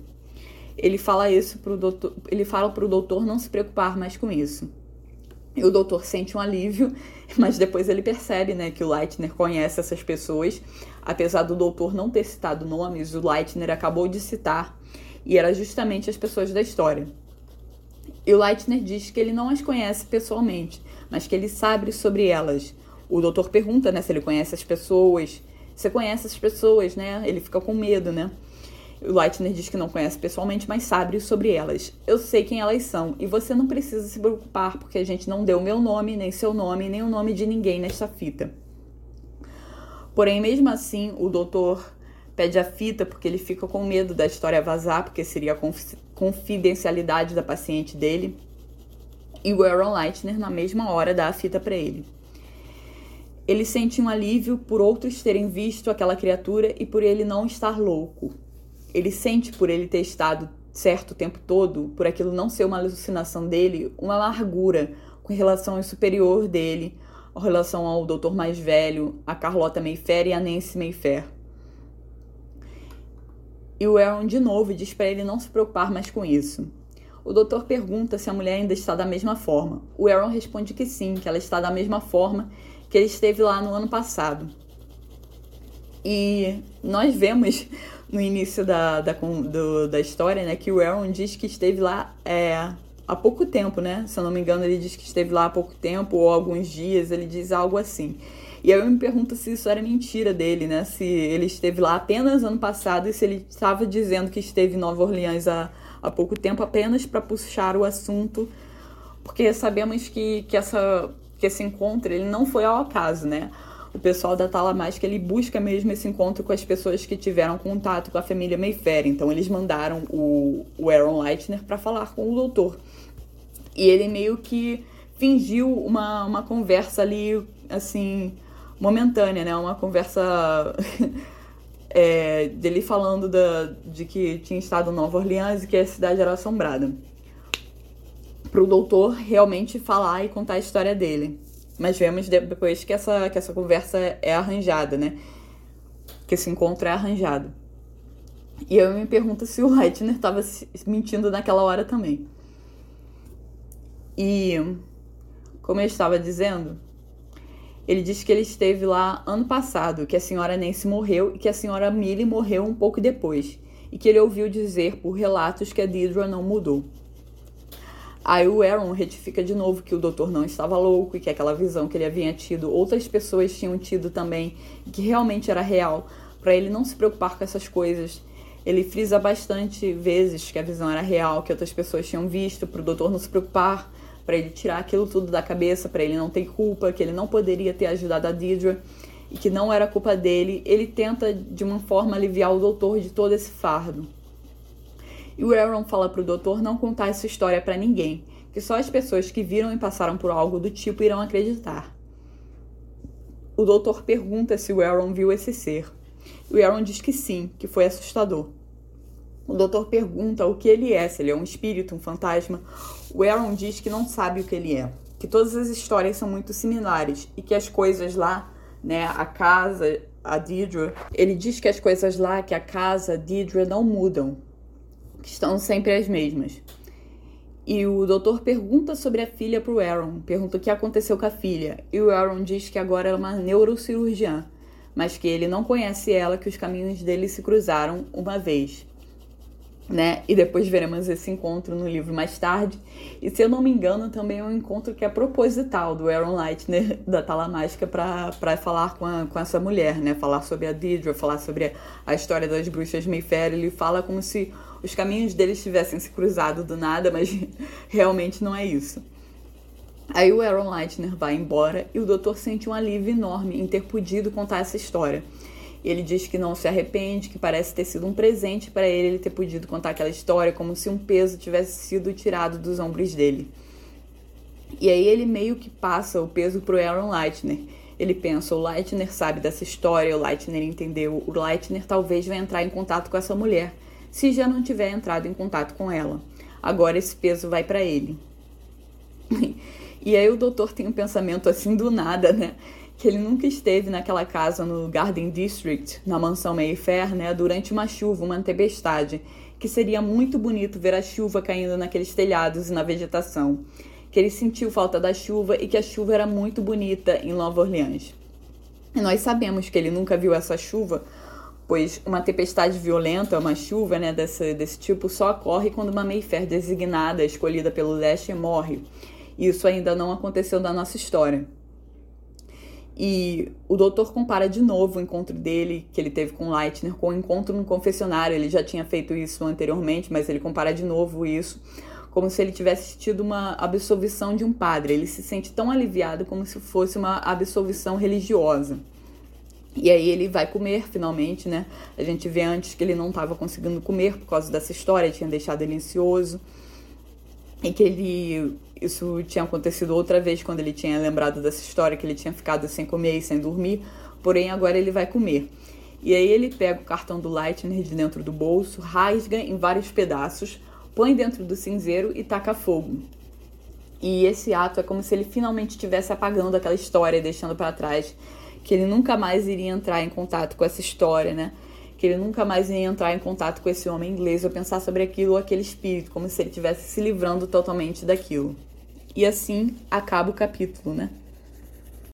Ele fala isso pro doutor, ele fala pro doutor não se preocupar mais com isso. E o doutor sente um alívio, mas depois ele percebe, né, que o Leitner conhece essas pessoas. Apesar do doutor não ter citado nomes, o Leitner acabou de citar e era justamente as pessoas da história. E o Leitner diz que ele não as conhece pessoalmente, mas que ele sabe sobre elas. O doutor pergunta, né, se ele conhece as pessoas. Você conhece as pessoas, né? Ele fica com medo, né? O Leitner diz que não conhece pessoalmente, mas sabe sobre elas. Eu sei quem elas são e você não precisa se preocupar porque a gente não deu meu nome, nem seu nome, nem o nome de ninguém nesta fita. Porém, mesmo assim, o doutor pede a fita porque ele fica com medo da história vazar, porque seria a confidencialidade da paciente dele. E o Aaron Leitner, na mesma hora, dá a fita para ele. Ele sente um alívio por outros terem visto aquela criatura e por ele não estar louco. Ele sente por ele ter estado certo o tempo todo, por aquilo não ser uma alucinação dele, uma amargura com relação ao superior dele, com relação ao doutor mais velho, a Carlota Mayfair e a Nancy Mayfair. E o Aaron de novo diz para ele não se preocupar mais com isso. O doutor pergunta se a mulher ainda está da mesma forma. O Aaron responde que sim, que ela está da mesma forma que ele esteve lá no ano passado. E nós vemos no início da, da, do, da história, né, que o Aaron diz que esteve lá é, há pouco tempo, né? Se eu não me engano, ele diz que esteve lá há pouco tempo ou alguns dias, ele diz algo assim. E aí eu me pergunto se isso era mentira dele, né? Se ele esteve lá apenas ano passado e se ele estava dizendo que esteve em Nova Orleans há, há pouco tempo apenas para puxar o assunto, porque sabemos que, que, essa, que esse encontro ele não foi ao acaso, né? O pessoal da Tala Mágica ele busca mesmo esse encontro com as pessoas que tiveram contato com a família Mayfair. Então eles mandaram o, o Aaron Leitner para falar com o doutor. E ele meio que fingiu uma, uma conversa ali, assim, momentânea, né? Uma conversa é, dele falando da, de que tinha estado em Nova Orleans e que a cidade era assombrada. Para o doutor realmente falar e contar a história dele. Mas vemos depois que essa, que essa conversa é arranjada, né? Que esse encontro é arranjado. E eu me pergunto se o Leitner estava mentindo naquela hora também. E, como eu estava dizendo, ele diz que ele esteve lá ano passado, que a senhora Nancy morreu e que a senhora Millie morreu um pouco depois, e que ele ouviu dizer por relatos que a Deidre não mudou. Aí o Aaron retifica de novo que o doutor não estava louco e que aquela visão que ele havia tido, outras pessoas tinham tido também, que realmente era real, para ele não se preocupar com essas coisas. Ele frisa bastante vezes que a visão era real, que outras pessoas tinham visto, para o doutor não se preocupar para ele tirar aquilo tudo da cabeça, para ele não ter culpa, que ele não poderia ter ajudado a Deidre e que não era culpa dele. Ele tenta de uma forma aliviar o doutor de todo esse fardo. E o Aaron fala para o doutor não contar essa história para ninguém, que só as pessoas que viram e passaram por algo do tipo irão acreditar. O doutor pergunta se o Aaron viu esse ser. O Aaron diz que sim, que foi assustador. O doutor pergunta o que ele é, se ele é um espírito, um fantasma. O Aaron diz que não sabe o que ele é, que todas as histórias são muito similares e que as coisas lá, né, a casa, a Deidre, ele diz que as coisas lá, que a casa, a Deidre não mudam, que estão sempre as mesmas. E o doutor pergunta sobre a filha pro Aaron, pergunta o que aconteceu com a filha. E o Aaron diz que agora ela é uma neurocirurgiã, mas que ele não conhece ela, que os caminhos dele se cruzaram uma vez né? E depois veremos esse encontro no livro mais tarde. E se eu não me engano, também é um encontro que é proposital do Aaron Leitner da Tala Mágica para falar com, a, com essa mulher, né? Falar sobre a Deidre, falar sobre a, a história das bruxas Mayfair. Ele fala como se os caminhos deles tivessem se cruzado do nada, mas realmente não é isso. Aí o Aaron Leitner vai embora e o doutor sente um alívio enorme em ter podido contar essa história. Ele diz que não se arrepende, que parece ter sido um presente para ele ele ter podido contar aquela história como se um peso tivesse sido tirado dos ombros dele. E aí ele meio que passa o peso pro Aaron Leitner. Ele pensa, o Leitner sabe dessa história, o Leitner entendeu, o Leitner talvez vai entrar em contato com essa mulher, se já não tiver entrado em contato com ela. Agora esse peso vai para ele. e aí o doutor tem um pensamento assim do nada, né? Que ele nunca esteve naquela casa no Garden District, na mansão Mayfair, né, durante uma chuva, uma tempestade, que seria muito bonito ver a chuva caindo naqueles telhados e na vegetação. Que ele sentiu falta da chuva e que a chuva era muito bonita em Nova Orleans. E nós sabemos que ele nunca viu essa chuva pois uma tempestade violenta, uma chuva né, desse, desse tipo, só ocorre quando uma Mayfair designada, escolhida pelo Leste, morre. Isso ainda não aconteceu na nossa história. E o doutor compara de novo o encontro dele, que ele teve com Leitner, com o encontro no confessionário. Ele já tinha feito isso anteriormente, mas ele compara de novo isso, como se ele tivesse tido uma absolvição de um padre. Ele se sente tão aliviado como se fosse uma absolvição religiosa. E aí ele vai comer finalmente, né? A gente vê antes que ele não estava conseguindo comer por causa dessa história, tinha deixado ele ansioso. E que ele isso tinha acontecido outra vez quando ele tinha lembrado dessa história, que ele tinha ficado sem comer e sem dormir, porém agora ele vai comer. E aí ele pega o cartão do Lightner de dentro do bolso, rasga em vários pedaços, põe dentro do cinzeiro e taca fogo. E esse ato é como se ele finalmente estivesse apagando aquela história, deixando para trás que ele nunca mais iria entrar em contato com essa história, né? Que ele nunca mais ia entrar em contato com esse homem inglês ou pensar sobre aquilo ou aquele espírito, como se ele estivesse se livrando totalmente daquilo. E assim acaba o capítulo, né?